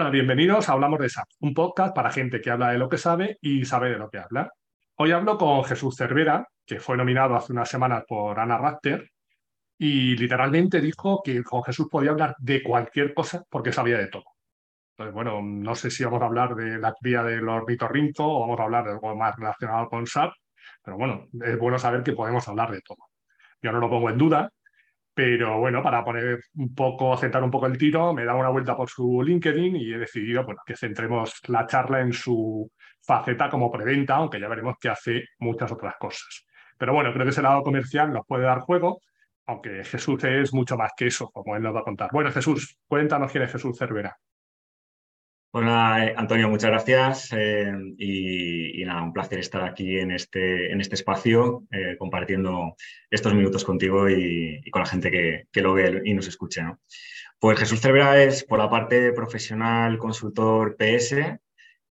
Hola, bienvenidos a Hablamos de SAP, un podcast para gente que habla de lo que sabe y sabe de lo que habla. Hoy hablo con Jesús Cervera, que fue nominado hace unas semanas por Ana Rapter, y literalmente dijo que con Jesús podía hablar de cualquier cosa porque sabía de todo. Entonces, bueno, no sé si vamos a hablar de la cría del ornitorrinco o vamos a hablar de algo más relacionado con SAP, pero bueno, es bueno saber que podemos hablar de todo. Yo no lo pongo en duda, pero bueno, para poner un poco, centrar un poco el tiro, me he dado una vuelta por su LinkedIn y he decidido bueno, que centremos la charla en su faceta como preventa, aunque ya veremos que hace muchas otras cosas. Pero bueno, creo que ese lado comercial nos puede dar juego, aunque Jesús es mucho más que eso, como él nos va a contar. Bueno, Jesús, cuéntanos quién es Jesús Cervera. Bueno, pues Antonio, muchas gracias eh, y, nada, un placer estar aquí en este, en este espacio eh, compartiendo estos minutos contigo y, con la gente que, lo ve y nos escuche. Pues Jesús Cervera es por la parte profesional consultor PS.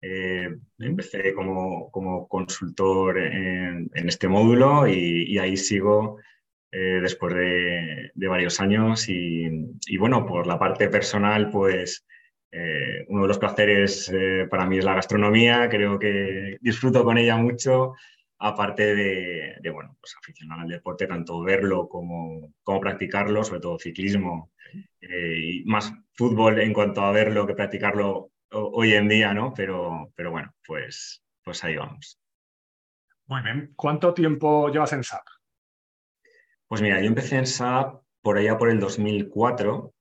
Eh, empecé como, como consultor en, este módulo y, ahí sigo después de, de, varios años y, bueno, por la parte personal, pues eh, uno de los placeres eh, para mí es la gastronomía, creo que disfruto con ella mucho, aparte de, bueno, pues aficionar al deporte, tanto verlo como, como practicarlo, sobre todo ciclismo, eh, y más fútbol en cuanto a verlo que practicarlo hoy en día, ¿no? Pero, pero bueno, pues, pues ahí vamos. Muy bien. ¿Cuánto tiempo llevas en SAP? Pues mira, yo empecé en SAP por allá por el 2004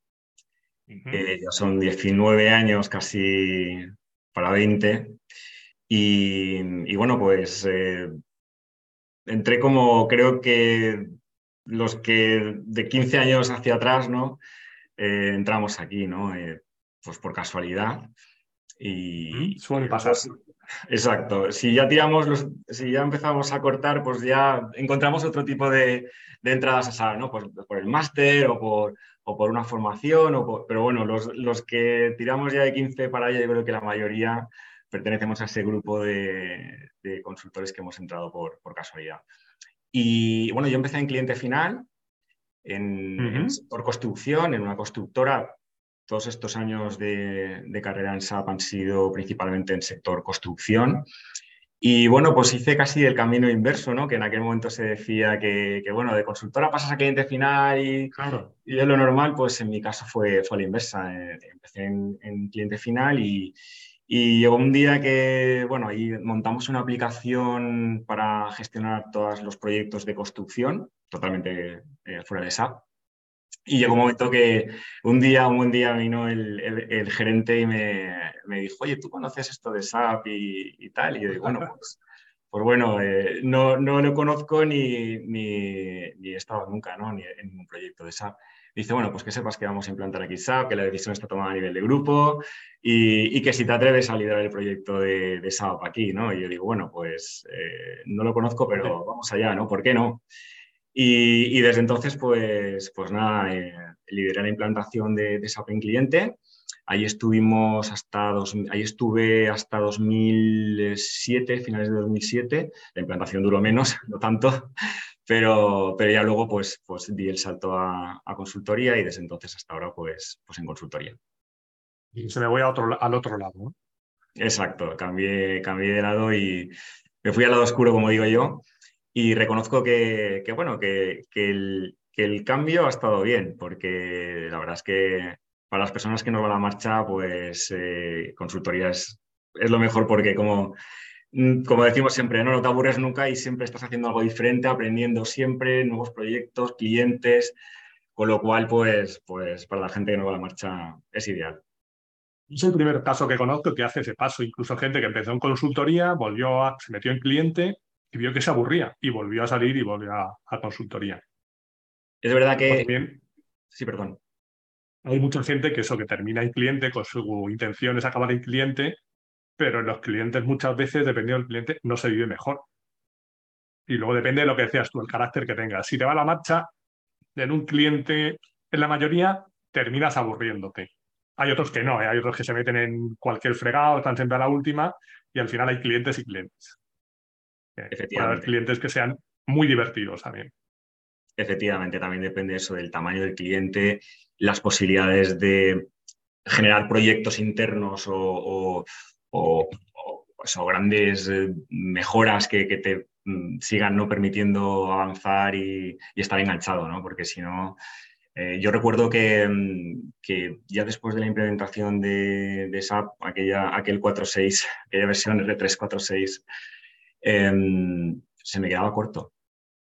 ya son 19 años, casi para 20. Y, bueno, pues eh, entré como creo que los que de 15 años hacia atrás, ¿no? Eh, entramos aquí, ¿no? Eh, pues por casualidad. Y, Suele pasar. exacto. Si ya tiramos, los, si ya empezamos a cortar, pues ya encontramos otro tipo de, de entradas a sala, ¿no? Pues por el máster o por, o por una formación, o pero bueno, los, que tiramos ya de 15 para allá, yo creo que la mayoría pertenecemos a ese grupo de, consultores que hemos entrado por, por, casualidad. Y bueno, yo empecé en cliente final, en, por construcción, en una constructora. Todos estos años de, de carrera en SAP han sido principalmente en sector construcción. Y bueno, pues hice casi el camino inverso, ¿no? Que en aquel momento se decía que, bueno, de consultora pasas a cliente final y, claro. y es lo normal, pues en mi caso fue, fue la inversa. Eh, empecé en, cliente final y, y, llegó un día que, bueno, ahí montamos una aplicación para gestionar todos los proyectos de construcción, totalmente eh, fuera de SAP. Y llegó un momento que un día, un buen día vino el, el, gerente y me, me, dijo, oye, ¿tú conoces esto de SAP y, tal? Y yo digo, bueno, pues, pues bueno, eh, no, no, lo conozco ni, ni, ni, he estado nunca ¿no? ni en un proyecto de SAP. Dice, bueno, pues que sepas que vamos a implantar aquí SAP, que la decisión está tomada a nivel de grupo y, y que si te atreves a liderar el proyecto de, de SAP aquí, ¿no? Y yo digo, bueno, pues eh, no lo conozco, pero vamos allá, ¿no? ¿Por qué no? Y, desde entonces, pues, pues nada, eh, lideré la implantación de, SAP en cliente. Ahí estuvimos hasta dos, ahí estuve hasta 2007, finales de 2007. La implantación duró menos, no tanto, pero, pero ya luego pues, pues di el salto a, consultoría y desde entonces hasta ahora pues, pues en consultoría. Y se me voy a otro, al otro lado. ¿no? Exacto, cambié, cambié de lado y me fui al lado oscuro, como digo yo, y reconozco que, bueno, que, el, cambio ha estado bien, porque la verdad es que para las personas que no van a la marcha, pues eh, consultoría es, lo mejor porque como, mm, como decimos siempre, ¿no? no te aburres nunca y siempre estás haciendo algo diferente, aprendiendo siempre, nuevos proyectos, clientes, con lo cual, pues, pues para la gente que no va a la marcha es ideal. Es el primer caso que conozco que hace ese paso, incluso gente que empezó en consultoría, volvió a, se metió en cliente y vio que se aburría y volvió a salir y volvió a, consultoría. Es verdad que... sí, perdón. Hay mucha gente que eso, que termina en cliente con su intención es acabar en cliente, pero en los clientes muchas veces, dependiendo del cliente, no se vive mejor. Y luego depende de lo que decías tú, el carácter que tengas. Si te va la marcha, en un cliente, en la mayoría, terminas aburriéndote. Hay otros que no, ¿eh? hay otros que se meten en cualquier fregado, están siempre a la última, y al final hay clientes y clientes. Efectivamente. haber clientes que sean muy divertidos también. Efectivamente, también depende eso del tamaño del cliente, las posibilidades de, generar proyectos internos o, pues, grandes eh, mejoras que, te mm, sigan no permitiendo avanzar y, estar enganchado, ¿no? Porque si no, eh, yo recuerdo mm, que, ya después de la implementación de, SAP, aquella, aquel 4.6, aquella versión R346, em, se me quedaba corto,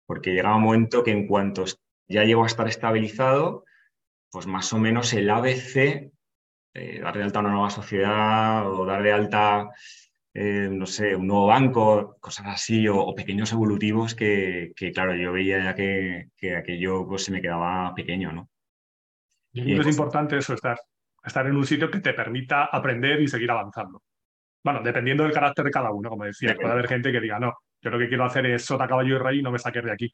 porque llegaba un momento que en cuanto ya llegó a estar estabilizado, pues más o menos el ABC, eh, darle alta a una nueva sociedad o darle alta, eh, no sé, un nuevo banco, cosas así, o, pequeños evolutivos que, claro, yo veía ya que, aquello pues, se me quedaba pequeño, ¿no? Es pues importante eso, estar, estar en un sitio que te permita aprender y seguir avanzando. Bueno, dependiendo del carácter de cada uno, como decía, puede haber gente que diga, no, yo lo que quiero hacer es sota, caballo y rey y no me saques de aquí.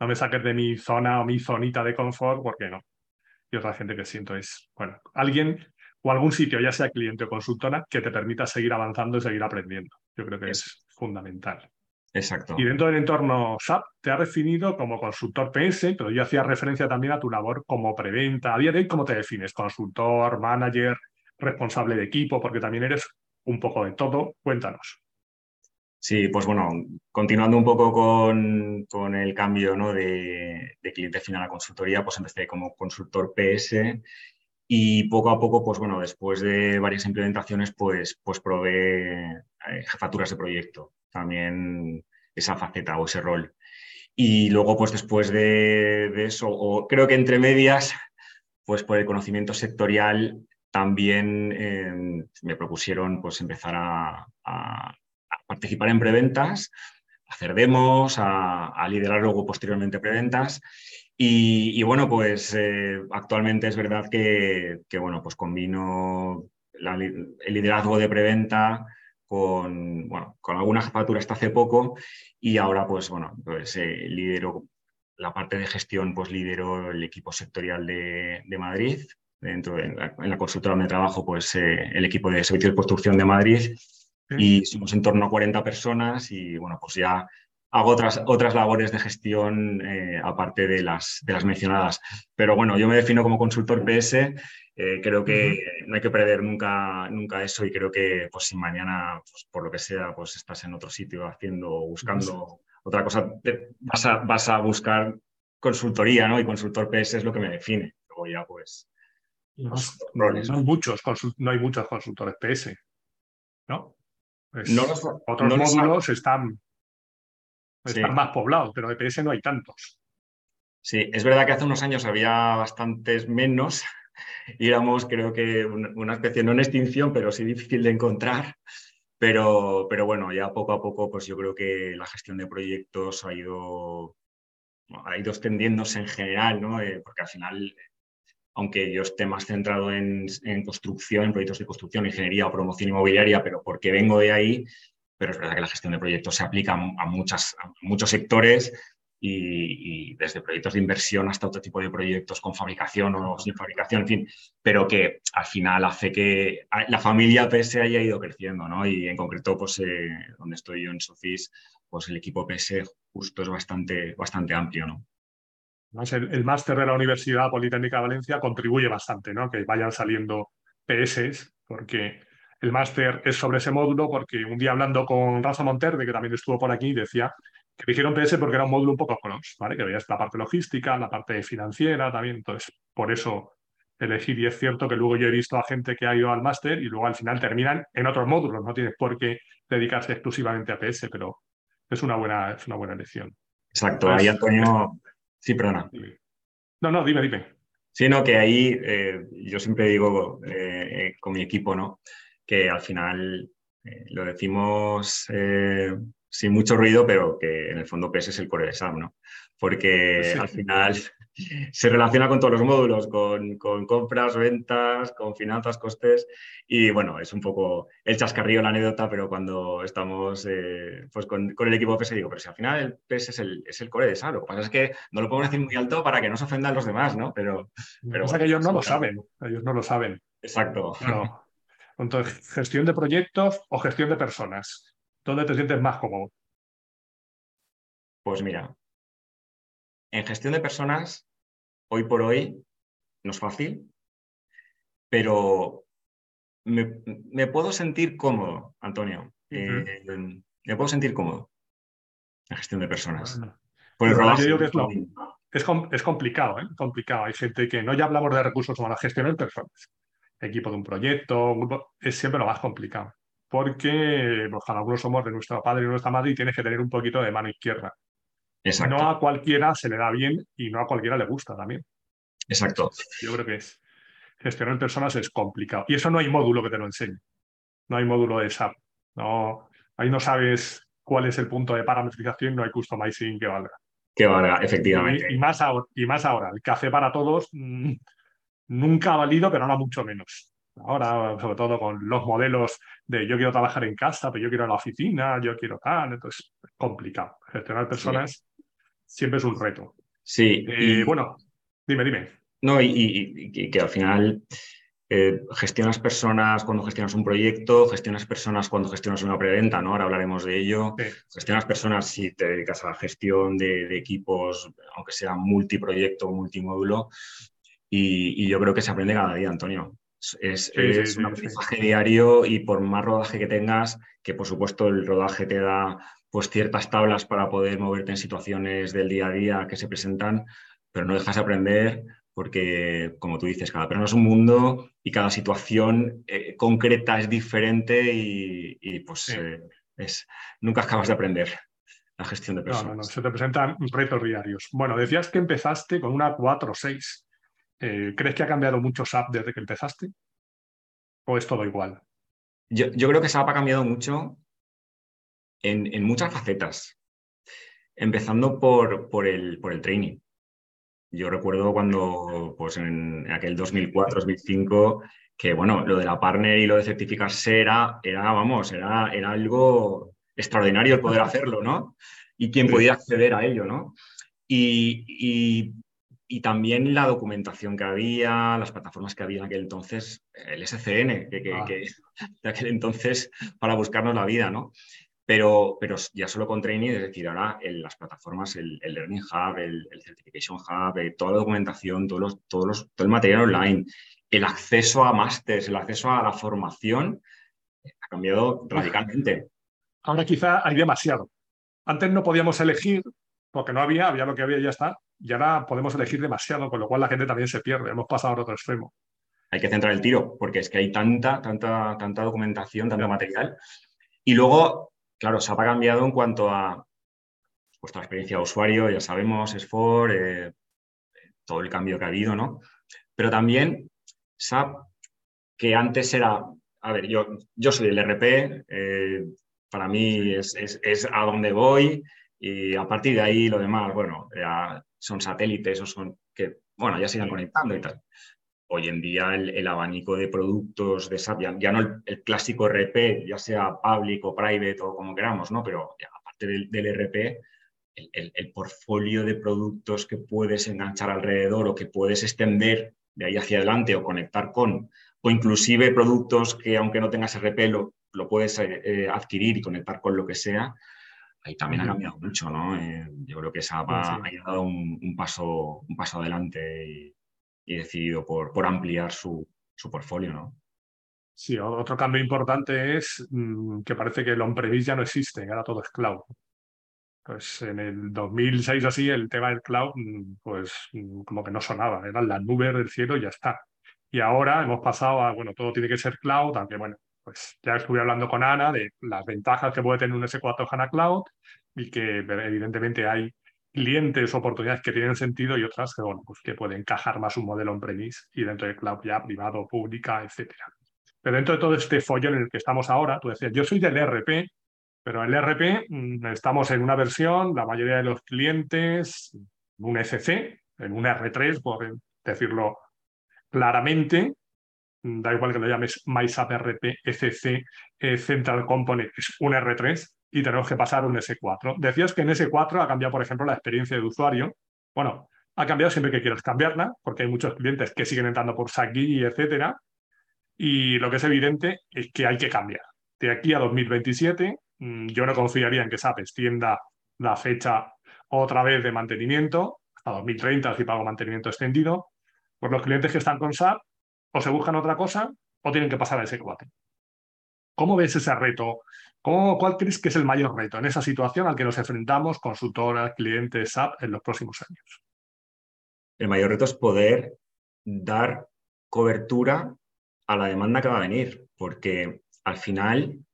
No me saques de mi zona o mi zonita de confort, porque no. Y otra gente que siento es, bueno, alguien o algún sitio, ya sea cliente o consultora, que te permita seguir avanzando y seguir aprendiendo. Yo creo que es, fundamental. Exacto. Y dentro del entorno SAP te has definido como consultor PS, pero yo hacía referencia también a tu labor como preventa. A día de hoy, ¿cómo te defines? ¿Consultor, manager, responsable de equipo? Porque también eres un poco de todo. Cuéntanos. Sí, pues bueno, continuando un poco con, el cambio ¿no? de, cliente final a consultoría, pues empecé como consultor PS y poco a poco, pues bueno, después de varias implementaciones, pues, pues probé eh, jefaturas de proyecto, también esa faceta o ese rol. Y luego, pues después de, eso, o creo que entre medias, pues por el conocimiento sectorial, también eh, me propusieron pues empezar a, participar en preventas, hacer demos, a, liderar luego posteriormente preventas. Y, bueno, pues eh, actualmente es verdad que, bueno, pues combino el liderazgo de preventa con, bueno, con alguna jefatura hasta hace poco y ahora pues bueno, pues eh, lidero la parte de gestión, pues lidero el equipo sectorial de, Madrid. Dentro de la, en la consultora donde trabajo, pues eh, el equipo de servicios de construcción de Madrid y somos en torno a 40 personas y bueno, pues ya hago otras, otras labores de gestión eh, aparte de las, de las mencionadas. Pero bueno, yo me defino como consultor PS, eh, creo que no hay que perder nunca, nunca eso y creo que pues si mañana, pues, por lo que sea, pues estás en otro sitio haciendo, buscando otra cosa, vas a, vas a buscar consultoría, ¿no? Y consultor PS es lo que me define. Luego ya pues... Los roles. No, hay muchos, no hay muchos consultores PS, ¿no? no otros módulos están, están más poblados, pero de PS no hay tantos. Sí, es verdad que hace unos años había bastantes menos y éramos, creo que, una especie, no en extinción, pero sí difícil de encontrar. Pero, pero bueno, ya poco a poco, pues yo creo que la gestión de proyectos ha ido, ha ido extendiéndose en general, ¿no? Eh, porque al final aunque yo esté más centrado en, construcción, en proyectos de construcción, ingeniería o promoción inmobiliaria, pero porque vengo de ahí, pero es verdad que la gestión de proyectos se aplica a, muchas, muchos sectores y, desde proyectos de inversión hasta otro tipo de proyectos con fabricación o sin fabricación, en fin, pero que al final hace que la familia PS haya ido creciendo, ¿no? Y en concreto, pues eh, donde estoy yo en Sofis, pues el equipo PS justo es bastante, bastante amplio, ¿no? El, máster de la Universidad Politécnica de Valencia contribuye bastante, ¿no? Que vayan saliendo PS, porque el máster es sobre ese módulo, porque un día hablando con Rafa Monterde, que también estuvo por aquí, decía que dijeron PS porque era un módulo un poco cross, ¿vale? Que veías la parte logística, la parte financiera también, entonces por eso elegir y es cierto que luego yo he visto a gente que ha ido al máster y luego al final terminan en otros módulos, no tienes por qué dedicarse exclusivamente a PS, pero es una buena, es una buena elección. Exacto, ahí Antonio Sí, perdona. No, no, dime, dime. Sí, no, que ahí eh, yo siempre digo eh, eh, con mi equipo, ¿no? Que al final lo decimos sin mucho ruido, pero que en el fondo PS es el core de SAM, ¿no? Porque al final se relaciona con todos los módulos, con, compras, ventas, con finanzas, costes. Y bueno, es un poco el chascarrillo, la anécdota, pero cuando estamos eh, pues con, el equipo PS digo, pero si al final el PS es el, es el core de SAP, lo que pasa es que no lo podemos decir muy alto para que no se ofendan los demás, ¿no? Pero, pero que ellos no lo saben, ellos no lo saben. Exacto. Entonces, gestión de proyectos o gestión de personas, ¿dónde te sientes más cómodo? Pues mira, en gestión de personas, hoy por hoy, no es fácil, pero me, puedo sentir cómodo, Antonio. Eh, me puedo sentir cómodo en gestión de personas. es, es, complicado, ¿eh? complicado. Hay gente que no ya hablamos de recursos humanos, gestión de personas. Equipo de un proyecto, un grupo, es siempre lo más complicado. Porque pues, algunos somos de nuestro padre y nuestra madre y tienes que tener un poquito de mano izquierda. Exacto. No a cualquiera se le da bien y no a cualquiera le gusta también. Exacto. Yo creo que es gestionar personas es complicado. Y eso no hay módulo que te lo enseñe. No hay módulo de SAP. No, ahí no sabes cuál es el punto de parametrización, no hay customizing que valga. Que valga, efectivamente. Y, más, ahora, y más ahora, el café para todos mm, nunca ha valido, pero ahora mucho menos. Ahora, sobre todo con los modelos de yo quiero trabajar en casa, pero yo quiero ir a la oficina, yo quiero tal, entonces es complicado. Gestionar personas siempre es un reto. Sí. Eh, bueno, dime, dime. No, y, que al final eh, gestionas personas cuando gestionas un proyecto, gestionas personas cuando gestionas una preventa, ¿no? Ahora hablaremos de ello. Gestionas personas si te dedicas a la gestión de, equipos, aunque sea multiproyecto o multimódulo. Y, yo creo que se aprende cada día, Antonio. Es, un aprendizaje diario y por más rodaje que tengas, que por supuesto el rodaje te da pues ciertas tablas para poder moverte en situaciones del día a día que se presentan, pero no dejas de aprender porque, como tú dices, cada persona es un mundo y cada situación eh, concreta es diferente y, pues eh, es, nunca acabas de aprender la gestión de personas. No, no, no, se te presentan retos diarios. Bueno, decías que empezaste con una 4.6. Eh, ¿Crees que ha cambiado mucho SAP desde que empezaste? ¿O es todo igual? Yo, creo que SAP ha cambiado mucho en, en muchas facetas, empezando por, por, el, por el training. Yo recuerdo cuando, pues en aquel 2004-2005, que bueno, lo de la partner y lo de certificarse era, era vamos, era, era algo extraordinario el poder hacerlo, ¿no? Y quién podía acceder a ello, ¿no? Y, y, también la documentación que había, las plataformas que había en aquel entonces, el SCN, que, que, ah. que de aquel entonces para buscarnos la vida, ¿no? Pero, pero ya solo con training, es decir, ahora en las plataformas, el, Learning Hub, el, Certification Hub, eh, toda la documentación, todos los, todos los, todo el material online, el acceso a másteres, el acceso a la formación, ha cambiado radicalmente. Ahora quizá hay demasiado. Antes no podíamos elegir, porque no había, había lo que había y ya está. Y ahora podemos elegir demasiado, con lo cual la gente también se pierde. Hemos pasado al otro extremo. Hay que centrar el tiro, porque es que hay tanta, tanta, tanta documentación, tanto material. Y luego Claro, SAP ha cambiado en cuanto a vuestra experiencia de usuario, ya sabemos, es for, eh, todo el cambio que ha habido, ¿no? Pero también SAP, que antes era, a ver, yo, yo soy el RP, eh, para mí es, a donde voy y a partir de ahí lo demás, bueno, son satélites o son que, bueno, ya se irán conectando y tal hoy en día el, abanico de productos de SAP, ya, no el, clásico RP, ya sea public o private o como queramos, ¿no? Pero aparte del, RP, el, portfolio de productos que puedes enganchar alrededor o que puedes extender de ahí hacia adelante o conectar con, o inclusive productos que aunque no tengas RP lo, lo puedes eh, eh, adquirir y conectar con lo que sea, ahí también ha cambiado mucho, ¿no? Eh, yo creo que SAP ha, dado un, paso, un paso adelante y, y decidido por, por ampliar su, su portfolio, ¿no? Sí, otro cambio importante es mm, que parece que el on-premise ya no existe, ahora todo es cloud. Pues en el 2006 así el tema del cloud, mm, pues mm, como que no sonaba, eran las nubes del cielo y ya está. Y ahora hemos pasado a, bueno, todo tiene que ser cloud, aunque bueno, pues ya estuve hablando con Ana de las ventajas que puede tener un S4 HANA Cloud y que evidentemente hay clientes, oportunidades que tienen sentido y otras que, bueno, pues que pueden encajar más un modelo on-premise y dentro de cloud ya privado, pública, etcétera. Pero dentro de todo este follón en el que estamos ahora, tú decías, yo soy del ERP, pero el ERP mm, estamos en una versión, la mayoría de los clientes, un SC, en un R3, por decirlo claramente, mm, da igual que lo llames MySAP RP, SC, eh, Central Component, es un R3, y tenemos que pasar un S4. Decías que en S4 ha cambiado, por ejemplo, la experiencia de usuario. Bueno, ha cambiado siempre que quieras cambiarla, porque hay muchos clientes que siguen entrando por SACGI, etcétera. Y lo que es evidente es que hay que cambiar. De aquí a 2027, mm, yo no confiaría en que SAP extienda la fecha otra vez de mantenimiento, hasta 2030 si pago mantenimiento extendido. Pues los clientes que están con SAP o se buscan otra cosa o tienen que pasar a S4. ¿Cómo ves ese reto? ¿Cómo, ¿Cuál crees que es el mayor reto en esa situación al que nos enfrentamos consultoras, clientes, SAP en los próximos años? El mayor reto es poder dar cobertura a la demanda que va a venir, porque al final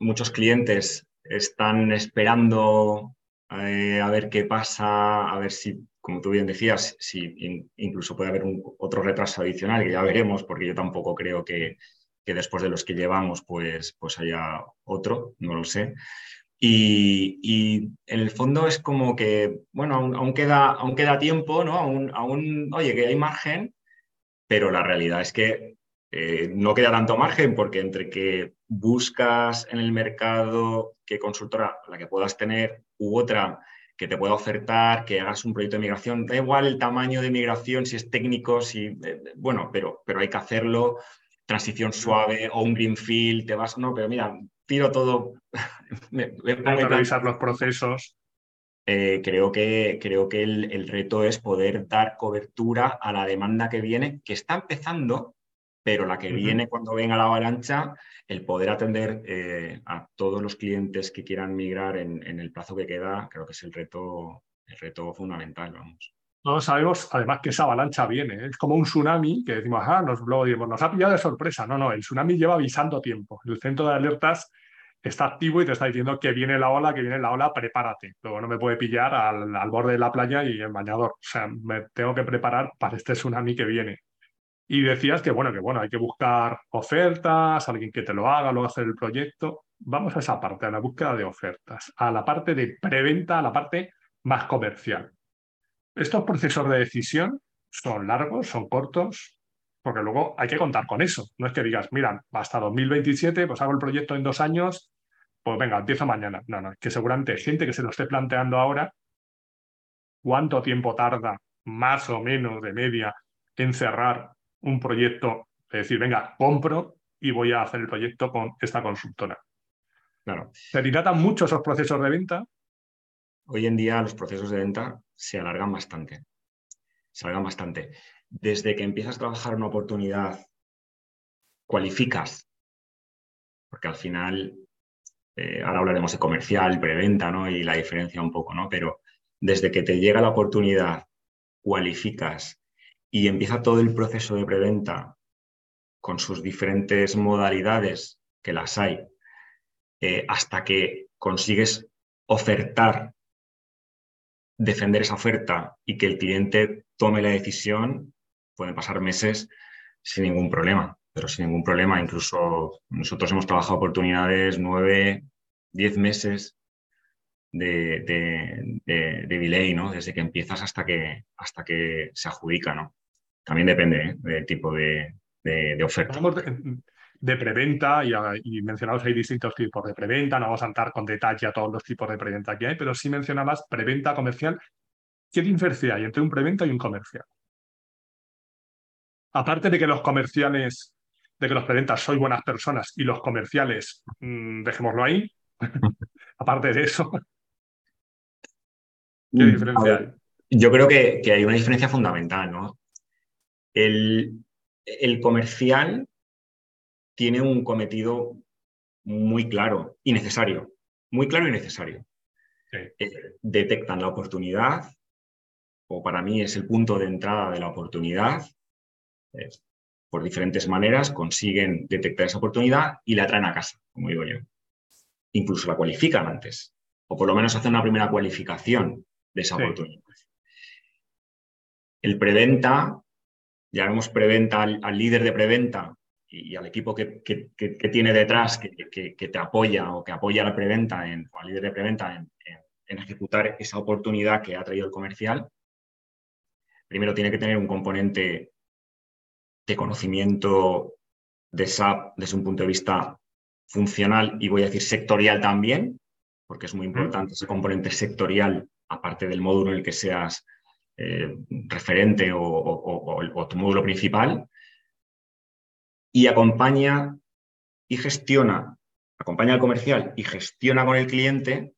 muchos clientes están esperando eh, a ver qué pasa, a ver si, como tú bien decías, si incluso puede haber otro retraso adicional, que ya veremos, porque yo tampoco creo que, después de los que llevamos pues, pues haya otro, no lo sé. Y, en el fondo es como que, bueno, aún, queda, aún queda tiempo, ¿no? Aún, aún, oye, que hay margen, pero la realidad es que eh, no queda tanto margen porque entre que buscas en el mercado qué consultora la que puedas tener u otra que te pueda ofertar, que hagas un proyecto de migración, da igual el tamaño de migración, si es técnico, si, eh, bueno, pero, pero hay que hacerlo, transición suave o un greenfield, te vas, no, pero mira, tiro todo. me, revisar los procesos. Eh, creo que, creo que el, el, reto es poder dar cobertura a la demanda que viene, que está empezando, pero la que viene cuando venga la avalancha, el poder atender eh, a todos los clientes que quieran migrar en, el plazo que queda, creo que es el reto, el reto fundamental, vamos. Todos sabemos, además, que esa avalancha viene. ¿eh? Es como un tsunami que decimos, ah, nos, nos ha pillado de sorpresa. No, no, el tsunami lleva avisando tiempo. El centro de alertas está activo y te está diciendo que viene la ola, que viene la ola, prepárate. Luego no me puede pillar al, al borde de la playa y en bañador. O sea, me tengo que preparar para este tsunami que viene. Y decías que bueno, que bueno, hay que buscar ofertas, alguien que te lo haga, luego hacer el proyecto. Vamos a esa parte, a la búsqueda de ofertas, a la parte de preventa, a la parte más comercial. Estos procesos de decisión son largos, son cortos, porque luego hay que contar con eso. No es que digas, mira, hasta 2027, pues hago el proyecto en dos años, pues venga, empiezo mañana. No, no, es que seguramente hay gente que se lo esté planteando ahora, cuánto tiempo tarda, más o menos de media, en cerrar un proyecto, es decir, venga, compro y voy a hacer el proyecto con esta consultora. Claro. ¿Se dilatan mucho esos procesos de venta? Hoy en día los procesos de venta se alargan bastante. Se alargan bastante. Desde que empiezas a trabajar una oportunidad, cualificas, porque al final, eh, ahora hablaremos de comercial, preventa, ¿no? Y la diferencia un poco, ¿no? Pero desde que te llega la oportunidad, cualificas, y empieza todo el proceso de preventa con sus diferentes modalidades, que las hay, eh, hasta que consigues ofertar, defender esa oferta y que el cliente tome la decisión, pueden pasar meses sin ningún problema, pero sin ningún problema. Incluso nosotros hemos trabajado oportunidades nueve, diez meses de, de, delay, ¿no? Desde que empiezas hasta que, hasta que se adjudica, ¿no? También depende ¿eh? del tipo de, oferta. De, preventa y, y, mencionados hay distintos tipos de preventa, no vamos a entrar con detalle a todos los tipos de preventa que hay, pero sí mencionabas preventa comercial. ¿Qué diferencia hay entre un preventa y un comercial? Aparte de que los comerciales, de que los preventas sois buenas personas y los comerciales, mm, dejémoslo ahí, aparte de eso, ¿qué mm, diferencia hay? Yo creo que, que, hay una diferencia fundamental, ¿no? El, comercial tiene un cometido muy claro y necesario, muy claro y necesario. Eh, detectan la oportunidad, o para mí es el punto de entrada de la oportunidad. por diferentes maneras consiguen detectar esa oportunidad y la traen a casa, como digo yo. Incluso la cualifican antes, o por lo menos hacen una primera cualificación de esa oportunidad. El preventa llamemos preventa al, líder de preventa y, al equipo que, tiene detrás, que, te apoya o que apoya la preventa, en, o al líder de preventa en, ejecutar esa oportunidad que ha traído el comercial, primero tiene que tener un componente de conocimiento de SAP desde un punto de vista funcional y voy a decir sectorial también, porque es muy importante ese componente sectorial, aparte del módulo en el que seas eh, referente o, tu módulo principal y acompaña y gestiona, acompaña al comercial y gestiona con el cliente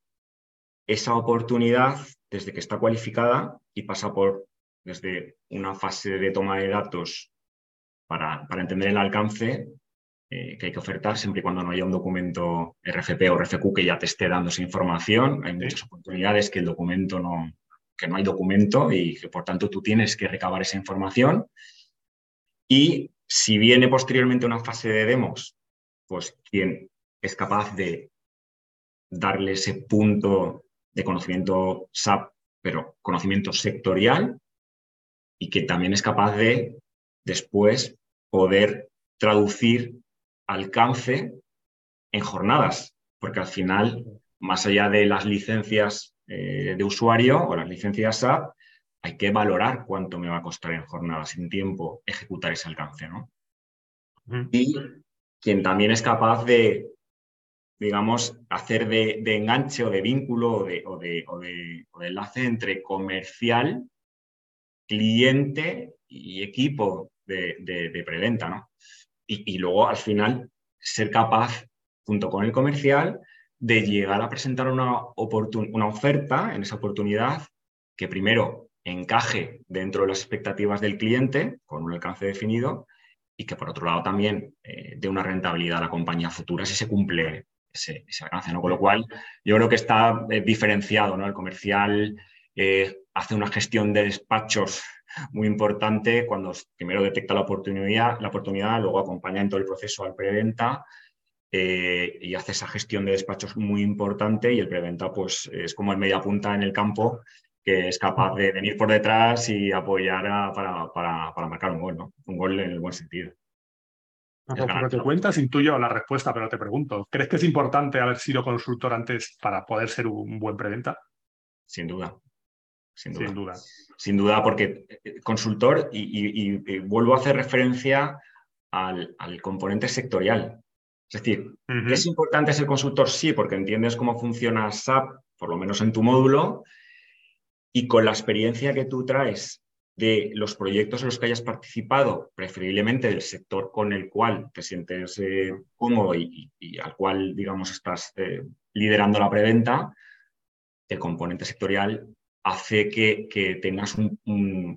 esa oportunidad desde que está cualificada y pasa por desde una fase de toma de datos para, entender el alcance eh, que hay que ofertar, siempre y cuando no haya un documento RFP o RFQ que ya te esté dando esa información. Hay muchas oportunidades que el documento no, que no hay documento y que por tanto tú tienes que recabar esa información. Y si viene posteriormente una fase de demos, pues quien es capaz de darle ese punto de conocimiento SAP, pero conocimiento sectorial, y que también es capaz de después poder traducir alcance en jornadas, porque al final, más allá de las licencias eh, de usuario o las licencias SAP, hay que valorar cuánto me va a costar en jornadas, en tiempo, ejecutar ese alcance. ¿no? Y quien también es capaz de, digamos, hacer de, enganche o de vínculo o de, o de, enlace entre comercial, cliente y equipo de, preventa, ¿no? Y, luego, al final, ser capaz, junto con el comercial, de llegar a presentar una, una oferta en esa oportunidad que primero encaje dentro de las expectativas del cliente con un alcance definido y que por otro lado también eh, dé una rentabilidad a la compañía futura si se cumple ese, alcance. ¿no? Con lo cual, yo creo que está eh, diferenciado. ¿no? El comercial eh, hace una gestión de despachos muy importante cuando primero detecta la oportunidad, la oportunidad luego acompaña en todo el proceso al preventa y hace esa gestión de despachos muy importante y el preventa pues es como el media punta en el campo que es capaz de venir por detrás y apoyar para, para, marcar un gol, ¿no? Un gol en el buen sentido. No, te cuentas, intuyo la respuesta, pero te pregunto, ¿crees que es importante haber sido consultor antes para poder ser un buen preventa? Sin duda. Sin duda. Sin duda, porque eh, consultor, y, vuelvo a hacer referencia al, componente sectorial. Es decir, ¿es importante ser consultor? Sí, porque entiendes cómo funciona SAP, por lo menos en tu módulo, y con la experiencia que tú traes de los proyectos en los que hayas participado, preferiblemente del sector con el cual te sientes eh, cómodo y, al cual, digamos, estás eh, liderando la preventa, el componente sectorial hace que, tengas un,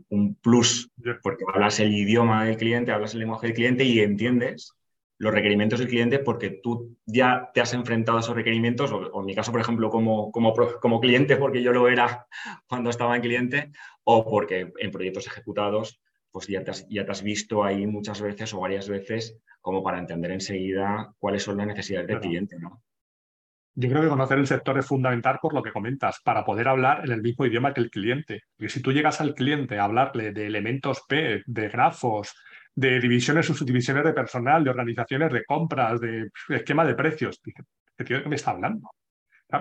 un, plus, porque hablas el idioma del cliente, hablas el lenguaje del cliente y entiendes los requerimientos del cliente porque tú ya te has enfrentado a esos requerimientos, o, en mi caso, por ejemplo, como, como, como, cliente, porque yo lo era cuando estaba en cliente, o porque en proyectos ejecutados, pues ya te has, ya te has visto ahí muchas veces o varias veces como para entender enseguida cuáles son las necesidades del cliente, ¿no? Yo creo que conocer el sector es fundamental por lo que comentas, para poder hablar en el mismo idioma que el cliente. Porque si tú llegas al cliente a hablarle de elementos P, de grafos, de divisiones, subdivisiones de personal, de organizaciones de compras, de esquema de precios. ¿Qué tío que me está hablando?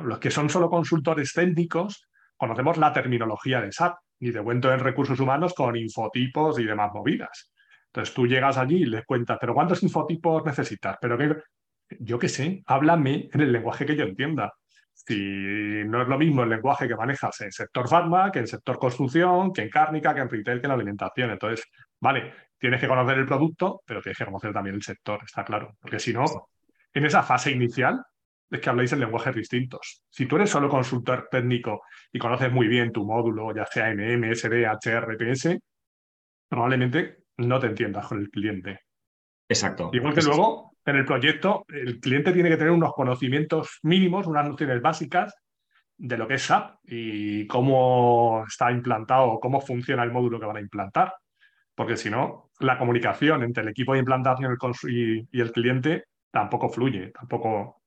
los que son solo consultores técnicos conocemos la terminología de SAP y de cuento en recursos humanos con infotipos y demás movidas. Entonces tú llegas allí y les cuentas, pero ¿cuántos infotipos necesitas? Pero que, yo qué sé, háblame en el lenguaje que yo entienda. Si no es lo mismo el lenguaje que manejas en sector farma, que en sector construcción, que en cárnica, que en retail, que en alimentación. Entonces, vale, tienes que conocer el producto, pero tienes que conocer también el sector, está claro. Porque si no, en esa fase inicial es que habláis en lenguajes distintos. Si tú eres solo consultor técnico y conoces muy bien tu módulo, ya sea MM, SD, HR, PS, probablemente no te entiendas con el cliente. Exacto. Igual que luego, en el proyecto, el cliente tiene que tener unos conocimientos mínimos, unas nociones básicas de lo que es SAP y cómo está implantado, cómo funciona el módulo que van a implantar porque si no, la comunicación entre el equipo de implantación y el cliente tampoco fluye, tampoco...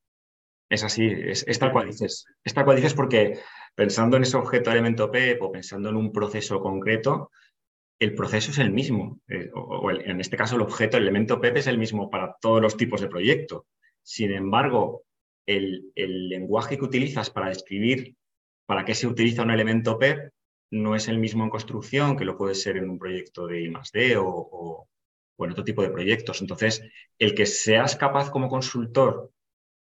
Es así, es, tal cual dices. Es tal cual dices porque pensando en ese objeto elemento PEP o pensando en un proceso concreto, el proceso es el mismo. Eh, o, en este caso, el objeto, el elemento PEP es el mismo para todos los tipos de proyecto. Sin embargo, el, el lenguaje que utilizas para describir para qué se utiliza un elemento PEP no es el mismo en construcción que lo puede ser en un proyecto de I+.D. O, o, o en otro tipo de proyectos. Entonces, el que seas capaz como consultor,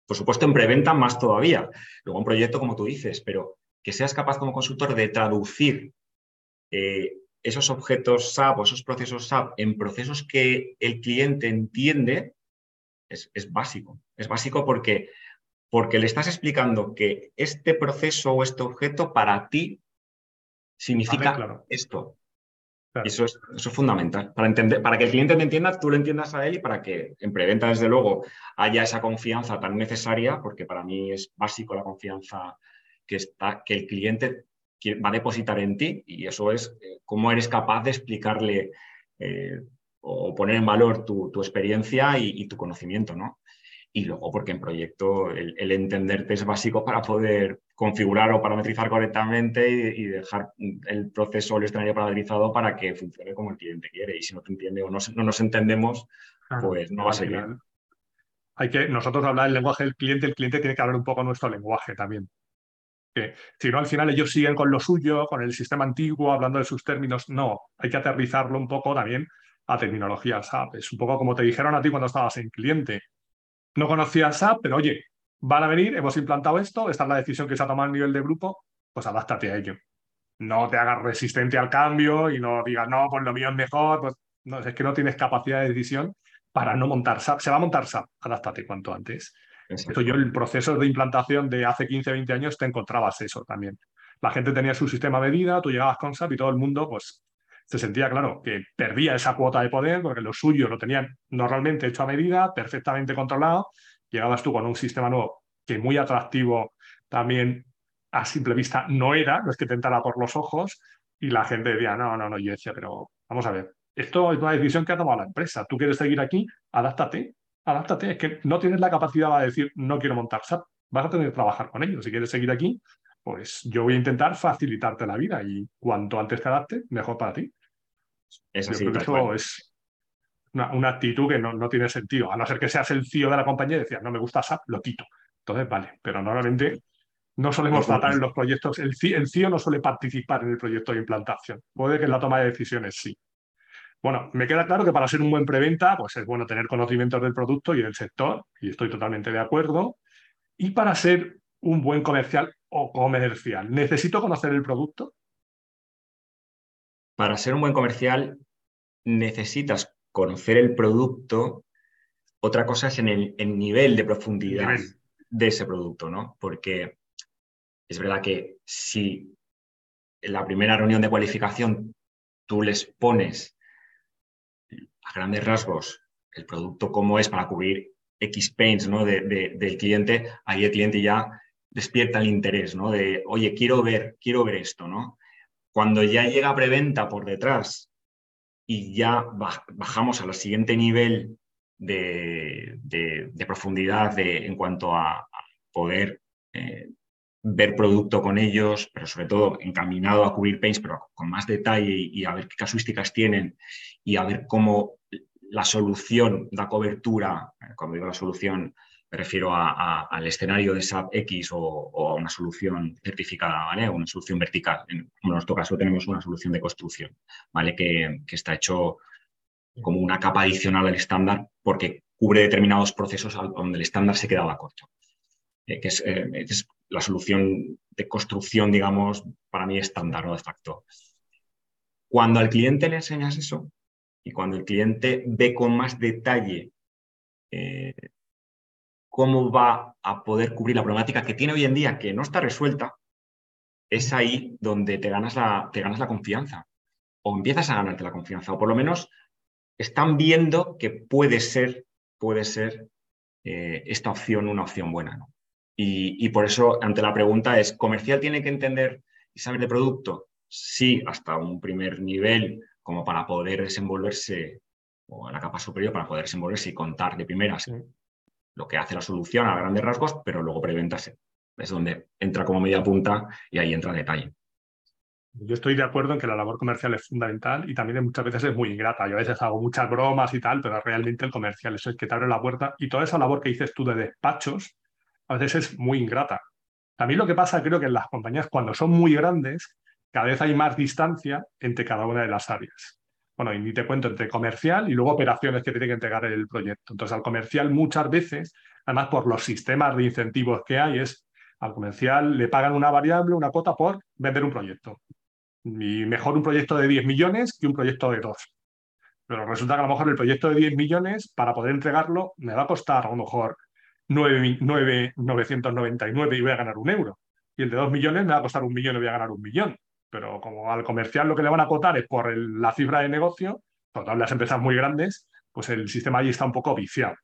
por supuesto en preventa más todavía, luego un proyecto como tú dices, pero que seas capaz como consultor de traducir eh, esos objetos SAP o esos procesos SAP en procesos que el cliente entiende, es, es básico. Es básico porque, porque le estás explicando que este proceso o este objeto para ti significa esto. Eso, es, eso es fundamental. Para, entender, para que el cliente te entienda, tú lo entiendas a él y para que en preventa, desde luego, haya esa confianza tan necesaria, porque para mí es básico la confianza que, está, que el cliente va a depositar en ti y eso es eh, cómo eres capaz de explicarle eh, o poner en valor tu, experiencia y, y, tu conocimiento, ¿no? y luego porque en proyecto el, entenderte es básico para poder configurar o parametrizar correctamente y, dejar el proceso o el escenario parametrizado para que funcione como el cliente quiere. Y si no te entiende o no, nos entendemos, pues no va a ser bien. Hay que nosotros hablar el lenguaje del cliente, el cliente tiene que hablar un poco nuestro lenguaje también. Que, si no, al final ellos siguen con lo suyo, con el sistema antiguo, hablando de sus términos. No, hay que aterrizarlo un poco también a tecnologías SAP. Es un poco como te dijeron a ti cuando estabas en cliente no conocía SAP, pero oye, van a venir, hemos implantado esto, esta es la decisión que se ha tomado a nivel de grupo, pues adáptate a ello. No te hagas resistente al cambio y no digas, no, pues lo mío es mejor, pues no, es que no tienes capacidad de decisión para no montar SAP. Se va a montar SAP, adáptate cuanto antes. Esto yo, el proceso de implantación de hace 15, 20 años, te encontrabas eso también. La gente tenía su sistema de medida, tú llegabas con SAP y todo el mundo, pues, se sentía claro que perdía esa cuota de poder porque lo suyo lo tenían normalmente hecho a medida, perfectamente controlado. Llegabas tú con un sistema nuevo que muy atractivo también a simple vista no era, no es que te entrara por los ojos y la gente decía, no, no, no, yo decía, pero vamos a ver, esto es una decisión que ha tomado la empresa. Tú quieres seguir aquí, adáptate, adáptate. Es que no tienes la capacidad de decir, no quiero montar SAP. Vas a tener que trabajar con ellos. Si quieres seguir aquí, pues yo voy a intentar facilitarte la vida y cuanto antes te adapte, mejor para ti. Es así, eso es una, actitud que no, tiene sentido, a no ser que seas el CEO de la compañía y decías, no me gusta SAP, lo quito. Entonces, vale, pero normalmente no solemos tratar en los proyectos, el, el CEO no suele participar en el proyecto de implantación, puede que en la toma de decisiones sí. Bueno, me queda claro que para ser un buen preventa, pues es bueno tener conocimientos del producto y del sector, y estoy totalmente de acuerdo. Y para ser un buen comercial o comercial, ¿necesito conocer el producto? para ser un buen comercial necesitas conocer el producto. Otra cosa es en el, nivel de profundidad de ese producto, ¿no? Porque es verdad que si en la primera reunión de cualificación tú les pones a grandes rasgos el producto como es para cubrir X pains ¿no? del cliente, ahí el cliente ya despierta el interés, ¿no? De, oye, quiero ver, quiero ver esto, ¿no? Cuando ya llega preventa por detrás y ya bajamos al siguiente nivel de, profundidad en cuanto a, poder eh, ver producto con ellos, pero sobre todo encaminado a cubrir pains, pero con más detalle y, a ver qué casuísticas tienen y a ver cómo la solución da cobertura, eh, cuando digo la solución me refiero al escenario de SAP X o, a una solución certificada, ¿vale? Una solución vertical. En, nuestro caso tenemos una solución de construcción, ¿vale? Que, está hecho como una capa adicional al estándar porque cubre determinados procesos donde el estándar se quedaba corto. Eh, que eh, es, la solución de construcción, digamos, para mí estándar, ¿no? De facto. Cuando al cliente le enseñas eso y cuando el cliente ve con más detalle eh, cómo va a poder cubrir la problemática que tiene hoy en día, que no está resuelta, es ahí donde te ganas la, te ganas la confianza o empiezas a ganarte la confianza, o por lo menos están viendo que puede ser, puede ser eh, esta opción una opción buena. Y, por eso, ante la pregunta es, ¿comercial tiene que entender y saber de producto? Sí, hasta un primer nivel, como para poder desenvolverse, o a la capa superior, para poder desenvolverse y contar de primeras lo que hace la solución a grandes rasgos, pero luego preventa es donde entra como media punta y ahí entra detalle. Yo estoy de acuerdo en que la labor comercial es fundamental y también muchas veces es muy ingrata. Yo a veces hago muchas bromas y tal, pero realmente el comercial es que te abre la puerta y toda esa labor que dices tú de despachos a veces es muy ingrata. También lo que pasa creo que en las compañías cuando son muy grandes cada vez hay más distancia entre cada una de las áreas bueno, y ni te cuento entre comercial y luego operaciones que tiene que entregar el proyecto. Entonces, al comercial muchas veces, además por los sistemas de incentivos que hay, es al comercial le pagan una variable, una cuota por vender un proyecto. Y mejor un proyecto de 10 millones que un proyecto de 2. Pero resulta que a lo mejor el proyecto de 10 millones, para poder entregarlo, me va a costar a lo mejor 9.999 y voy a ganar un euro. Y el de 2 millones me va a costar un millón y voy a ganar un millón pero como al comercial lo que le van a acotar es por la cifra de negocio, todas las empresas muy grandes, pues el sistema allí está un poco viciado.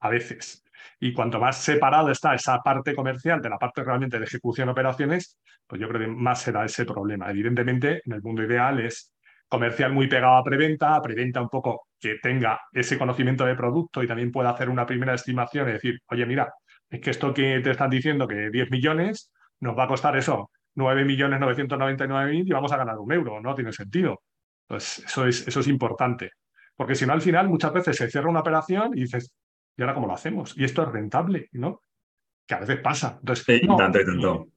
A veces. Y cuanto más separado está esa parte comercial de la parte realmente de ejecución de operaciones, pues yo creo que más será ese problema. Evidentemente, en el mundo ideal es comercial muy pegado a preventa, preventa un poco que tenga ese conocimiento de producto y también pueda hacer una primera estimación y decir, oye, mira, es que esto que te están diciendo que 10 millones nos va a costar eso, 9 millones 999 mil y vamos a ganar un euro, no tiene sentido. Pues eso es, eso es importante. Porque si no, al final muchas veces se cierra una operación y dices, ¿y ahora cómo lo hacemos? Y esto es rentable, ¿no? Que a veces pasa. Entonces, y, tanto y tanto.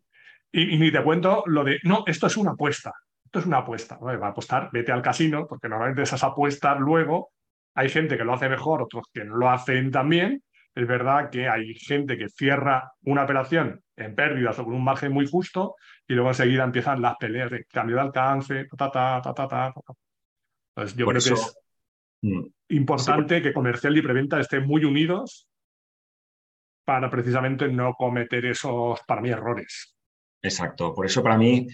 Y, ni te cuento lo de, no, esto es una apuesta. Esto es una apuesta. Va a apostar, vete al casino, porque normalmente esas apuestas luego hay gente que lo hace mejor, otros que no lo hacen también. Es verdad que hay gente que cierra una operación en pérdidas o con un margen muy justo y luego enseguida empiezan las peleas de cambio de alcance, ta, ta, ta, ta, ta, Entonces yo creo que es mm. importante que comercial y preventa estén muy unidos para precisamente no cometer esos, para mí, errores. Exacto, por eso para mí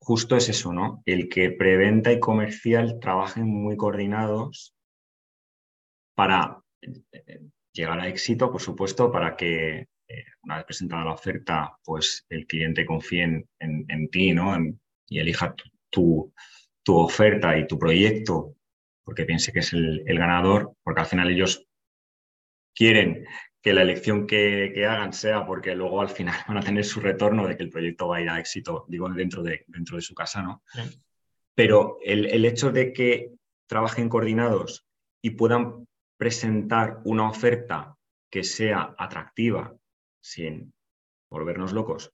justo es eso, ¿no? El que preventa y comercial trabajen muy coordinados para eh, llegar a éxito, por supuesto, para que eh, una vez presentada la oferta, pues el cliente confíe en, ti ¿no? y elija tu, tu, oferta y tu proyecto porque piense que es el, ganador, porque al final ellos quieren que la elección que, hagan sea porque luego al final van a tener su retorno de que el proyecto va a ir a éxito, digo, dentro de, dentro de su casa, ¿no? Pero el, el hecho de que trabajen coordinados y puedan presentar una oferta que sea atractiva sin volvernos locos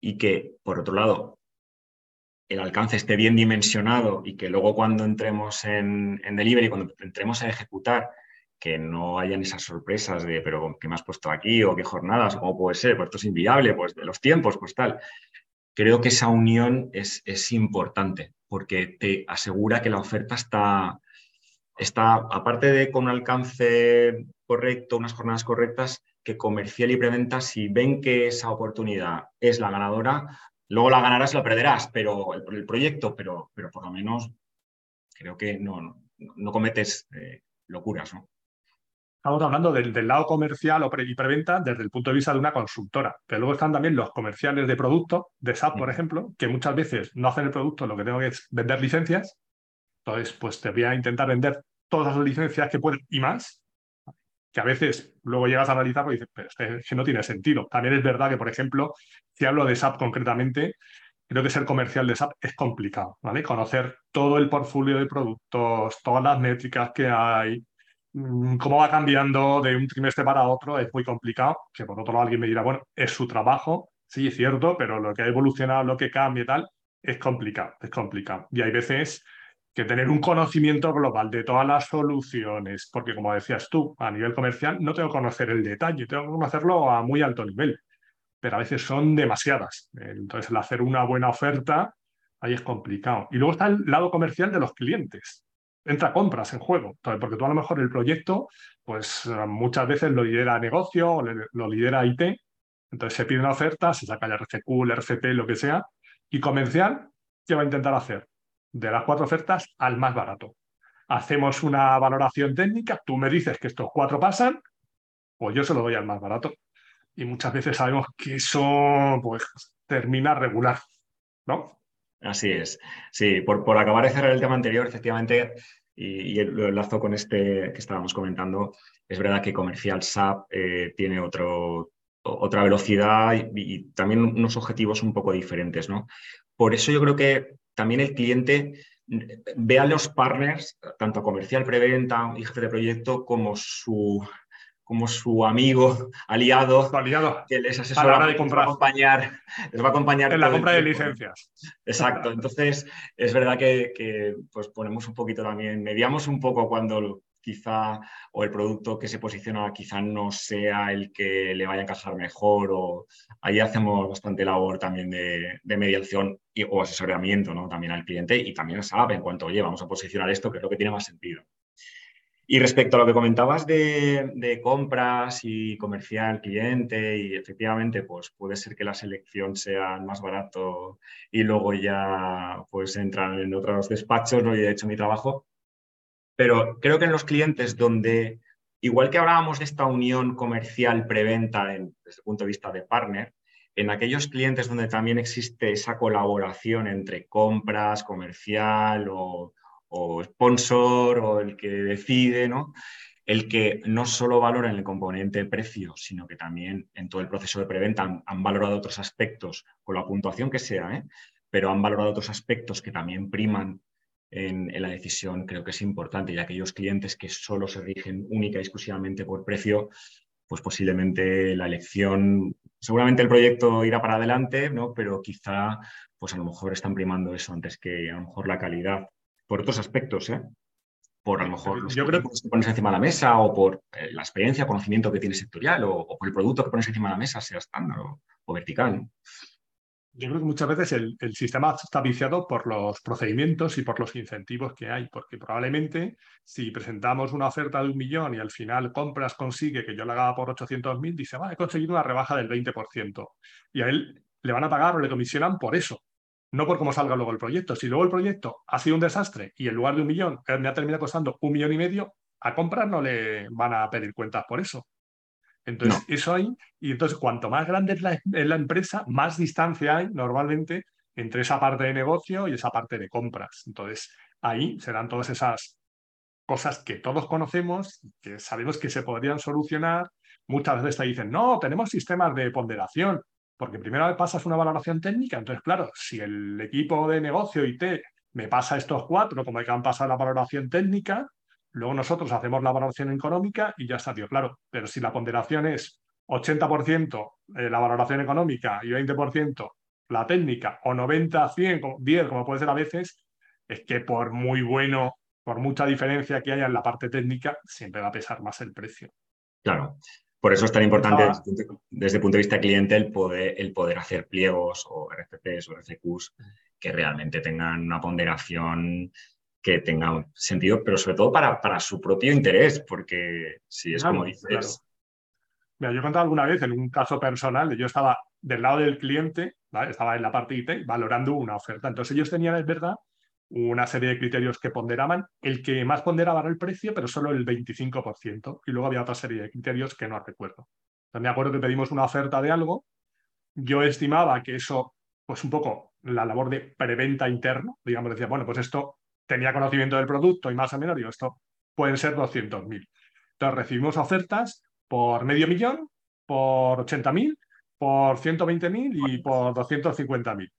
y que, por otro lado, el alcance esté bien dimensionado y que luego cuando entremos en, en delivery, cuando entremos a ejecutar, que no hayan esas sorpresas de, pero ¿qué me has puesto aquí? ¿O qué jornadas? ¿Cómo puede ser? Pues esto es inviable, pues de los tiempos, pues tal. Creo que esa unión es, es importante porque te asegura que la oferta está, está, aparte de con un alcance correcto, unas jornadas correctas, que comercial y preventa, si ven que esa oportunidad es la ganadora, luego la ganarás, la perderás, pero el, proyecto, pero, pero por lo menos creo que no, no, cometes eh, locuras. ¿no? Estamos hablando del, lado comercial o y preventa desde el punto de vista de una consultora, pero luego están también los comerciales de producto, de SAP, por ejemplo, que muchas veces no hacen el producto, lo que tengo que es vender licencias. Entonces, pues te voy a intentar vender todas las licencias que pueden y más, que a veces luego llegas a analizarlo y dices, pero es que no tiene sentido. También es verdad que, por ejemplo, si hablo de SAP concretamente, creo que ser comercial de SAP es complicado, ¿vale? Conocer todo el portfolio de productos, todas las métricas que hay, mm, cómo va cambiando de un trimestre para otro, es muy complicado. Que por otro lado alguien me dirá, bueno, es su trabajo, sí, es cierto, pero lo que ha evolucionado, lo que cambia y tal, es complicado, es complicado. Y hay veces que tener un conocimiento global de todas las soluciones, porque como decías tú, a nivel comercial no tengo que conocer el detalle, tengo que conocerlo a muy alto nivel, pero a veces son demasiadas. Entonces, el hacer una buena oferta, ahí es complicado. Y luego está el lado comercial de los clientes. Entra compras en juego, porque tú a lo mejor el proyecto, pues muchas veces lo lidera negocio o lo lidera IT, entonces se pide una oferta, se saca el RFQ, el RFP, lo que sea, y comercial, ¿qué va a intentar hacer? De las cuatro ofertas al más barato. Hacemos una valoración técnica, tú me dices que estos cuatro pasan, pues yo se lo doy al más barato. Y muchas veces sabemos que eso pues, termina regular, ¿no? Así es. Sí, por, por acabar de cerrar el tema anterior, efectivamente, y, lo enlazo con este que estábamos comentando, es verdad que Comercial SAP eh, tiene otro, otra velocidad y, y, también unos objetivos un poco diferentes, ¿no? Por eso yo creo que también el cliente ve a los partners, tanto comercial, preventa y jefe de proyecto, como su, como su amigo, aliado, que les asesora, de comprar. Les va a acompañar, les va a acompañar en la compra de licencias. Exacto. Entonces, es verdad que, que, pues ponemos un poquito también, mediamos un poco cuando quizá o el producto que se posiciona quizá no sea el que le vaya a encajar mejor o ahí hacemos bastante labor también de, mediación y, o asesoramiento ¿no? también al cliente y también sabe en cuanto, oye, vamos a posicionar esto, que es lo que tiene más sentido. Y respecto a lo que comentabas de, compras y comercial, cliente, y efectivamente, pues puede ser que la selección sea más barato y luego ya pues entran en otros despachos, ¿no? Y he hecho mi trabajo. Pero creo que en los clientes donde, igual que hablábamos de esta unión comercial preventa desde el punto de vista de partner, en aquellos clientes donde también existe esa colaboración entre compras, comercial o sponsor o el que decide, ¿no? El que no solo valora en el componente precio, sino que también en todo el proceso de preventa han, valorado otros aspectos, con la puntuación que sea, ¿eh? pero han valorado otros aspectos que también priman en, la decisión, creo que es importante. Y aquellos clientes que solo se rigen única y exclusivamente por precio, pues posiblemente la elección, seguramente el proyecto irá para adelante, ¿no? pero quizá pues a lo mejor están primando eso antes que a lo mejor la calidad por otros aspectos, ¿eh? por a lo mejor los yo creo que pones encima de la mesa o por eh, la experiencia, conocimiento que tiene sectorial o, por el producto que pones encima de la mesa, sea estándar o, vertical. Yo creo que muchas veces el, sistema está viciado por los procedimientos y por los incentivos que hay, porque probablemente si presentamos una oferta de un millón y al final compras consigue que yo la haga por 800.000, dice, va, he conseguido una rebaja del 20%. Y a él le van a pagar o le comisionan por eso no por cómo salga luego el proyecto. Si luego el proyecto ha sido un desastre y en lugar de un millón eh, me ha terminado costando un millón y medio, a comprar no le van a pedir cuentas por eso. Entonces, eso hay, y entonces cuanto más grande es la, empresa, más distancia hay normalmente entre esa parte de negocio y esa parte de compras. Entonces, ahí serán todas esas cosas que todos conocemos, que sabemos que se podrían solucionar. Muchas veces te dicen, no, tenemos sistemas de ponderación. Porque primero pasas una valoración técnica, entonces, claro, si el equipo de negocio IT me pasa estos cuatro, como hay que han pasado la valoración técnica, luego nosotros hacemos la valoración económica y ya está, tío, claro. Pero si la ponderación es 80% eh, la valoración económica y 20% la técnica, o 90, 100, 10, como puede ser a veces, es que por muy bueno, por mucha diferencia que haya en la parte técnica, siempre va a pesar más el precio. Claro. Por eso es tan importante desde, el punto de vista cliente el poder, el poder hacer pliegos o RFPs o RFQs que realmente tengan una ponderación que tenga sentido, pero sobre todo para, para su propio interés, porque si es como dices... Mira, yo he contado alguna vez en un caso personal, yo estaba del lado del cliente, estaba en la parte IT, valorando una oferta. Entonces ellos tenían, es verdad, una serie de criterios que ponderaban. El que más ponderaba era el precio, pero solo el 25%. Y luego había otra serie de criterios que no recuerdo. Me acuerdo que pedimos una oferta de algo. Yo estimaba que eso, pues un poco la labor de preventa interno, digamos, decía, bueno, pues esto tenía conocimiento del producto y más o menos, digo, esto pueden ser 200.000. Entonces recibimos ofertas por medio millón, por 80.000, por 120.000 y por 250.000.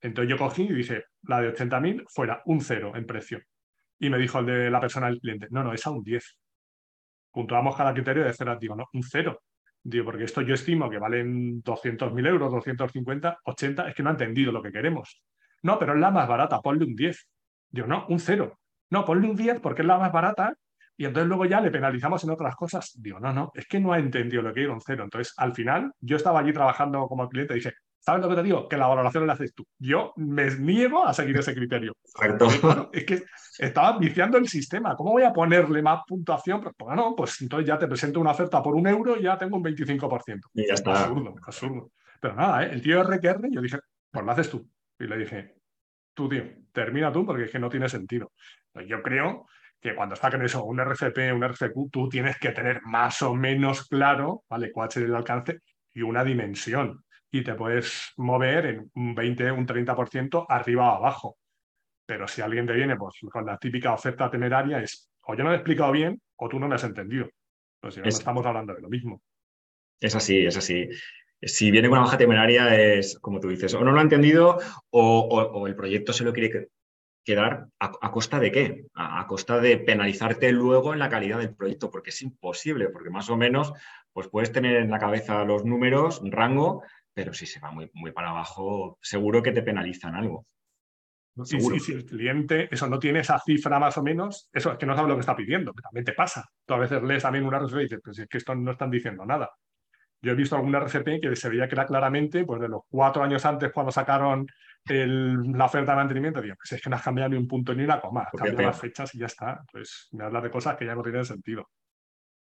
Entonces yo cogí y dije, la de 80.000 fuera un cero en precio. Y me dijo el de la persona del cliente, no, no, es a un 10. Puntuamos cada criterio de cero. Digo, no, un cero. Digo, porque esto yo estimo que valen 200.000 euros, 250, 80, es que no ha entendido lo que queremos. No, pero es la más barata, ponle un 10. Digo, no, un cero. No, ponle un 10 porque es la más barata y entonces luego ya le penalizamos en otras cosas. Digo, no, no, es que no ha entendido lo que era un cero. Entonces, al final, yo estaba allí trabajando como cliente y dije, ¿Sabes lo que te digo? Que la valoración la haces tú. Yo me niego a seguir ese criterio. es que estaba viciando el sistema. ¿Cómo voy a ponerle más puntuación? Pues bueno, pues entonces ya te presento una oferta por un euro y ya tengo un 25%. Y ya está. Absurdo, absurdo. Pero nada, ¿eh? el tío RQR, yo dije, pues lo haces tú. Y le dije, tú, tío, termina tú porque es que no tiene sentido. Yo creo que cuando está con eso, un RCP, un RCQ, tú tienes que tener más o menos claro, ¿vale? Cuál es el alcance y una dimensión y te puedes mover en un 20, un 30% arriba o abajo. Pero si alguien te viene pues, con la típica oferta temeraria, es o yo no lo he explicado bien o tú no me has entendido. Pues si no, estamos hablando de lo mismo. Es así, es así. Si viene con una hoja temeraria es, como tú dices, o no lo ha entendido o, el proyecto se lo quiere quedar a, costa de qué? A, a, costa de penalizarte luego en la calidad del proyecto, porque es imposible, porque más o menos pues puedes tener en la cabeza los números, rango, pero si se va muy, muy para abajo, seguro que te penalizan algo. Sí, sí, si el cliente eso no tiene esa cifra más o menos, eso es que no sabe lo que está pidiendo, que también te pasa. Tú a veces lees también una respuesta y dices, pues es que esto no están diciendo nada. Yo he visto alguna RFP que se veía que era claramente, pues de los cuatro años antes cuando sacaron la oferta de mantenimiento, digo, pues es que no has cambiado ni un punto ni una coma, has cambiado las fechas y ya está. Pues me hablas de cosas que ya no tienen sentido.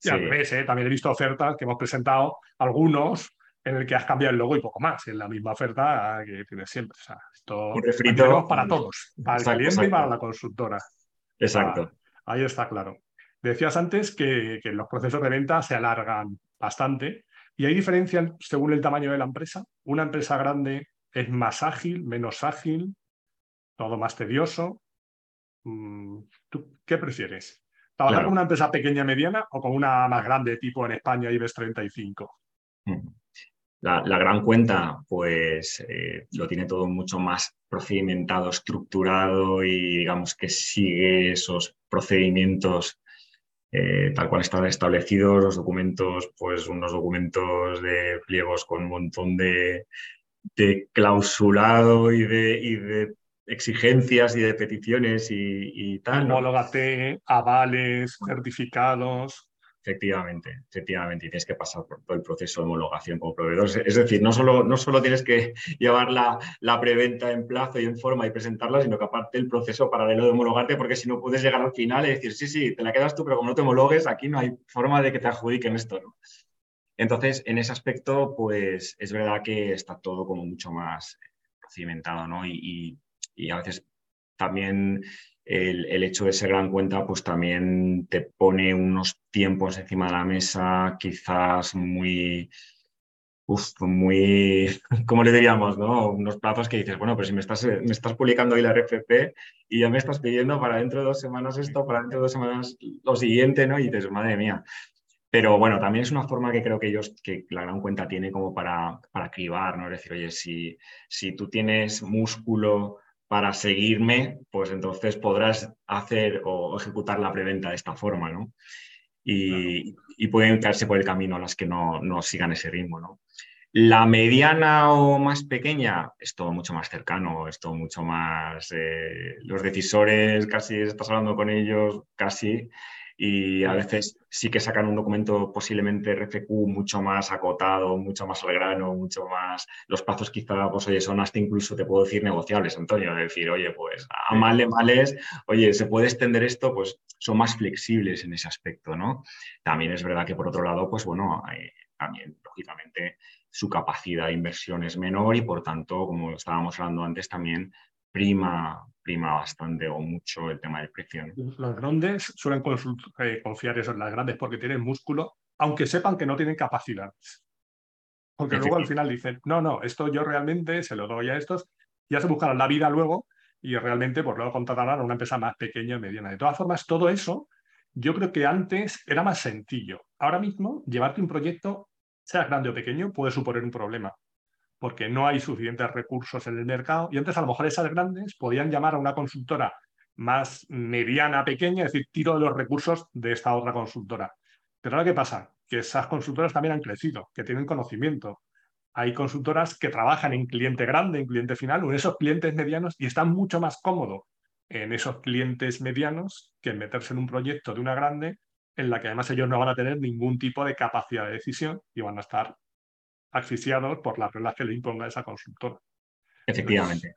Y al revés, ¿eh? también he visto ofertas que hemos presentado, algunos, en el que has cambiado el logo y poco más, en la misma oferta que tienes siempre. O sea, esto para todos, para el cliente y para la consultora. Exacto. Ah, ahí está claro. Decías antes que, que, los procesos de venta se alargan bastante y hay diferencia según el tamaño de la empresa. Una empresa grande es más ágil, menos ágil, todo más tedioso. Mm, ¿Tú qué prefieres? ¿Trabajar con una empresa pequeña mediana o con una más grande, tipo en España IBEX 35? Mm. La, gran cuenta, pues eh, lo tiene todo mucho más procedimentado, estructurado y digamos que sigue esos procedimientos eh, tal cual están establecidos, los documentos, pues unos documentos de pliegos con un montón de, de clausulado y de, y de, exigencias y de peticiones y, y tal. Homólogate, avales, certificados. Efectivamente, efectivamente, y tienes que pasar por todo el proceso de homologación como proveedor. Es decir, no solo, no solo tienes que llevar la, la, preventa en plazo y en forma y presentarla, sino que aparte el proceso paralelo de homologarte, porque si no puedes llegar al final y decir, sí, sí, te la quedas tú, pero como no te homologues, aquí no hay forma de que te adjudiquen esto. ¿no? Entonces, en ese aspecto, pues es verdad que está todo como mucho más procedimentado, ¿no? Y, y, a veces también el, el, hecho de ser gran cuenta, pues también te pone unos tiempos encima de la mesa, quizás muy, uf, muy, ¿cómo le diríamos? No? Unos plazos que dices, bueno, pero si me estás, me estás publicando hoy la RFP y ya me estás pidiendo para dentro de dos semanas esto, para dentro de dos semanas lo siguiente, ¿no? Y dices, madre mía. Pero bueno, también es una forma que creo que ellos, que la gran cuenta tiene como para, para cribar, ¿no? Es decir, oye, si, si tú tienes músculo para seguirme, pues entonces podrás hacer o ejecutar la preventa de esta forma, ¿no? Y, pueden caerse por el camino las que no, no sigan ese ritmo, ¿no? La mediana o más pequeña es todo mucho más cercano, es todo mucho más... Eh, los decisores, casi estás hablando con ellos, casi, y a veces sí que sacan un documento posiblemente RFQ mucho más acotado, mucho más al grano, mucho más... Los plazos quizá, pues oye, son hasta incluso, te puedo decir, negociables, Antonio, es decir, oye, pues a mal de males, oye, se puede extender esto, pues son más flexibles en ese aspecto, ¿no? También es verdad que por otro lado, pues bueno, también, lógicamente, su capacidad de inversión es menor y por tanto, como estábamos hablando antes, también prima, prima bastante o mucho el tema del precio. Los grandes suelen eh, confiar eso en las grandes porque tienen músculo, aunque sepan que no tienen capacidad. Porque luego al final dicen, no, no, esto yo realmente se lo doy a estos, ya se buscarán la vida luego y realmente por pues, luego contratarán a una empresa más pequeña o mediana. De todas formas, todo eso yo creo que antes era más sencillo. Ahora mismo, llevarte un proyecto, sea grande o pequeño, puede suponer un problema porque no hay suficientes recursos en el mercado. Y antes a lo mejor esas grandes podían llamar a una consultora más mediana, pequeña, es decir, tiro de los recursos de esta otra consultora. Pero ahora, ¿qué pasa? Que esas consultoras también han crecido, que tienen conocimiento. Hay consultoras que trabajan en cliente grande, en cliente final, o en esos clientes medianos y están mucho más cómodos en esos clientes medianos que en meterse en un proyecto de una grande en la que además ellos no van a tener ningún tipo de capacidad de decisión y van a estar asfixiados por las reglas que le imponga esa consultora. Efectivamente.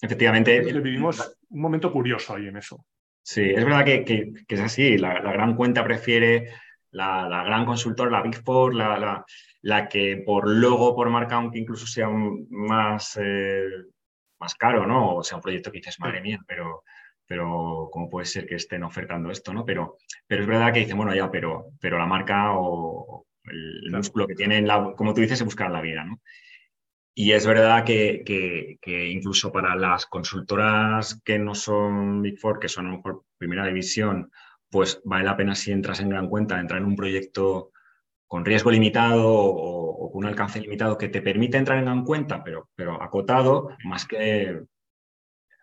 Efectivamente. vivimos un momento curioso ahí en eso. Sí, es verdad que, es así. La, gran cuenta prefiere la, gran consultora, la Big Four, la, la, que por logo, por marca, aunque incluso sea más, eh, más caro, ¿no? O sea, un proyecto que dices, madre mía, pero, pero ¿cómo puede ser que estén ofertando esto, ¿no? Pero, pero es verdad que dicen, bueno, ya, pero, pero la marca o, el músculo que tienen, la, como tú dices, se buscar la vida. ¿no? Y es verdad que, que, incluso para las consultoras que no son Big Four, que son a lo mejor primera división, pues vale la pena si entras en gran cuenta, entrar en un proyecto con riesgo limitado o, con un alcance limitado que te permite entrar en gran cuenta, pero, pero acotado, más que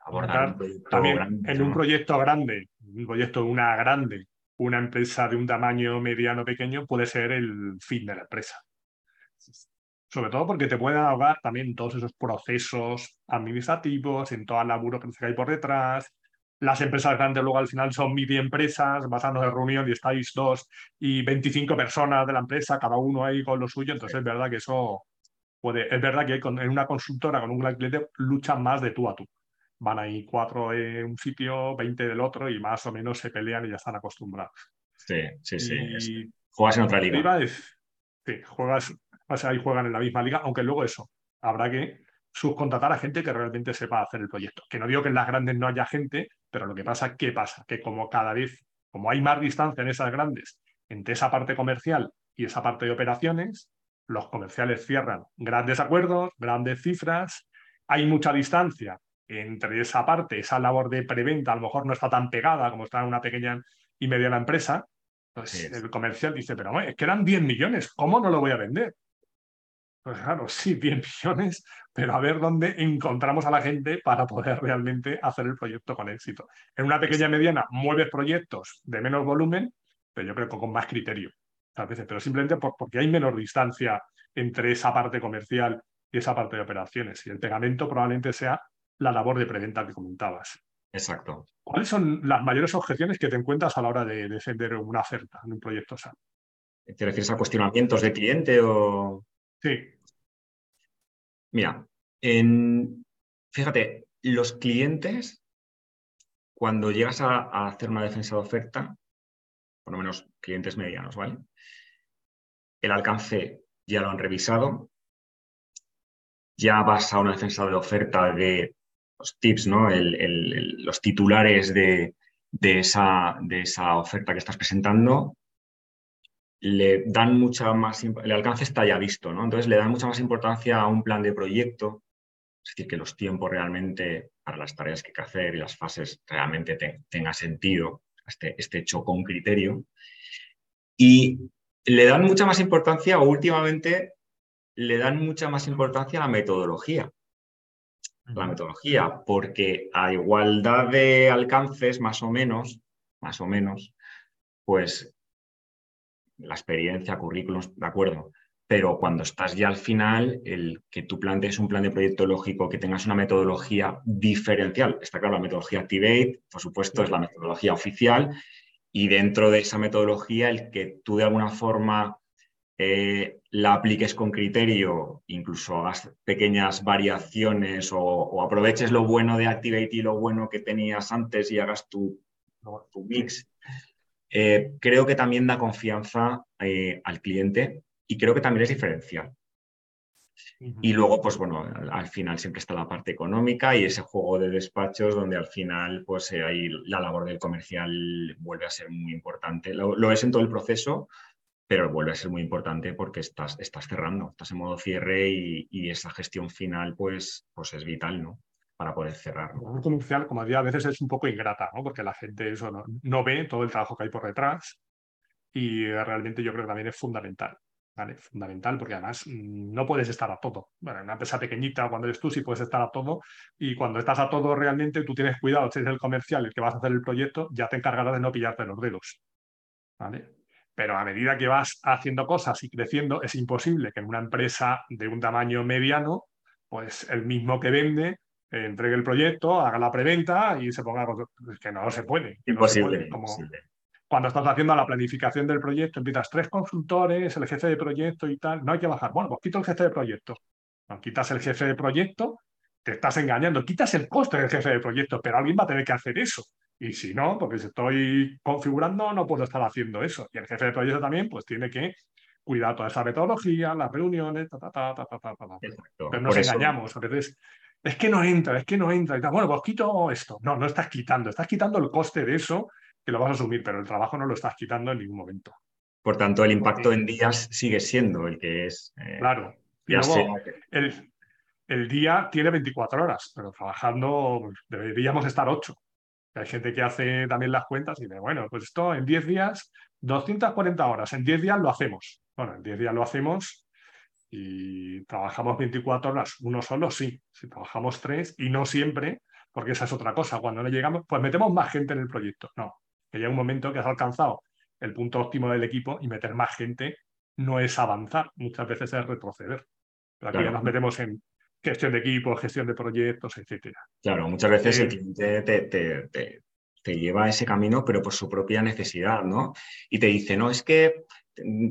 abordar También en un proyecto grande, un proyecto de una grande una empresa de un tamaño mediano pequeño puede ser el fin de la empresa. Sobre todo porque te pueden ahogar también todos esos procesos administrativos, en toda la burocracia que hay por detrás, las empresas grandes luego al final son midi empresas, basando en reunión y estáis dos y 25 personas de la empresa, cada uno ahí con lo suyo, entonces es verdad que eso puede, es verdad que en una consultora con un gran cliente luchan más de tú a tú. Van ahí cuatro en un sitio, 20 del otro y más o menos se pelean y ya están acostumbrados. Sí, sí, sí. Juegas en otra liga. sí, juegas, ahí juegan en la misma liga, aunque luego eso, habrá que subcontratar a gente que realmente sepa hacer el proyecto. Que no digo que en las grandes no haya gente, pero lo que pasa, ¿qué pasa? Que como cada vez, como hay más distancia en esas grandes entre esa parte comercial y esa parte de operaciones, los comerciales cierran grandes acuerdos, grandes cifras, hay mucha distancia entre esa parte, esa labor de preventa a lo mejor no está tan pegada como está en una pequeña y mediana empresa, pues el comercial dice, pero es que eran 10 millones, ¿cómo no lo voy a vender? Pues claro, sí, 10 millones, pero a ver dónde encontramos a la gente para poder realmente hacer el proyecto con éxito. En una pequeña mediana mueves proyectos de menos volumen, pero yo creo que con más criterio, a veces, pero simplemente porque hay menor distancia entre esa parte comercial y esa parte de operaciones. Y el pegamento probablemente sea la labor de preventa que comentabas. Exacto. ¿Cuáles son las mayores objeciones que te encuentras a la hora de defender una oferta en un proyecto SAP? ¿Te refieres a cuestionamientos de cliente o...? Sí. Mira, en, fíjate, los clientes, cuando llegas a, hacer una defensa de oferta, por lo menos clientes medianos, ¿vale? El alcance ya lo han revisado, ya vas a una defensa de oferta de los tips, ¿no? los titulares de, esa, oferta que estás presentando le dan mucha más, el alcance está ya visto, ¿no? Entonces le dan mucha más importancia a un plan de proyecto, es decir, que los tiempos realmente para las tareas que hay que hacer y las fases realmente tenga sentido, este, este hecho con criterio. Y le dan mucha más importancia, o últimamente le dan mucha más importancia a la metodología. La metodología, porque a igualdad de alcances, más o menos, más o menos, pues la experiencia, currículums, de acuerdo. Pero cuando estás ya al final, el que tú plantees un plan de proyecto lógico, que tengas una metodología diferencial. Está claro, la metodología Activate, por supuesto, es la metodología oficial. Y dentro de esa metodología, el que tú de alguna forma eh, la apliques con criterio, incluso hagas pequeñas variaciones o, aproveches lo bueno de Activate y lo bueno que tenías antes y hagas tu, tu mix eh, creo que también da confianza eh, al cliente y creo que también es diferencial. Y luego, pues bueno, al, final siempre está la parte económica y ese juego de despachos donde al final, pues ahí la labor del comercial vuelve a ser muy importante. Lo, es en todo el proceso, pero vuelve a ser muy importante porque estás, estás cerrando, estás en modo cierre y, y esa gestión final, pues, pues es vital, ¿no? para poder cerrar. Un comercial, como decía, a veces es un poco ingrata, ¿no? porque la gente eso no, ve todo el trabajo que hay por detrás y realmente yo creo que también es fundamental. ¿vale? Fundamental porque además mm, no puedes estar a todo. Bueno, en una empresa pequeñita, cuando eres tú, sí puedes estar a todo y cuando estás a todo realmente tú tienes cuidado, si eres el comercial el que vas a hacer el proyecto, ya te encargarás de no pillarte los dedos. ¿vale? Pero a medida que vas haciendo cosas y creciendo, es imposible que en una empresa de un tamaño mediano, pues el mismo que vende entregue el proyecto, haga la preventa y se ponga. Es que no se puede. imposible, Cuando estás haciendo la planificación del proyecto, empiezas tres consultores, el jefe de proyecto y tal. No hay que bajar. Bueno, pues quito el jefe de proyecto. No, quitas el jefe de proyecto, te estás engañando. Quitas el coste del jefe de proyecto, pero alguien va a tener que hacer eso. Y si no, porque si estoy configurando, no puedo estar haciendo eso. Y el jefe de proyecto también, pues tiene que cuidar toda esa metodología, las reuniones, ta, ta, ta, ta, ta, ta, Pero nos engañamos. A veces es que no entra, es que no entra. Y tal. Bueno, pues quito esto. No, no estás quitando, estás quitando el coste de eso que lo vas a asumir, pero el trabajo no lo estás quitando en ningún momento. Por tanto, el impacto en días sigue siendo el que es. Eh, claro. Y luego, el, el, día tiene 24 horas, pero trabajando deberíamos estar 8. Hay gente que hace también las cuentas y dice, bueno, pues esto en 10 días, 240 horas, en 10 días lo hacemos. Bueno, en 10 días lo hacemos y trabajamos 24 horas, uno solo sí, si trabajamos tres y no siempre, porque esa es otra cosa, cuando no llegamos, pues metemos más gente en el proyecto. No, que llega un momento que has alcanzado el punto óptimo del equipo y meter más gente no es avanzar, muchas veces es retroceder. Pero aquí ya nos metemos en gestión de equipo, gestión de proyectos, etcétera. Claro, muchas veces el cliente te, te lleva a ese camino, pero por su propia necesidad, ¿no? Y te dice, no, es que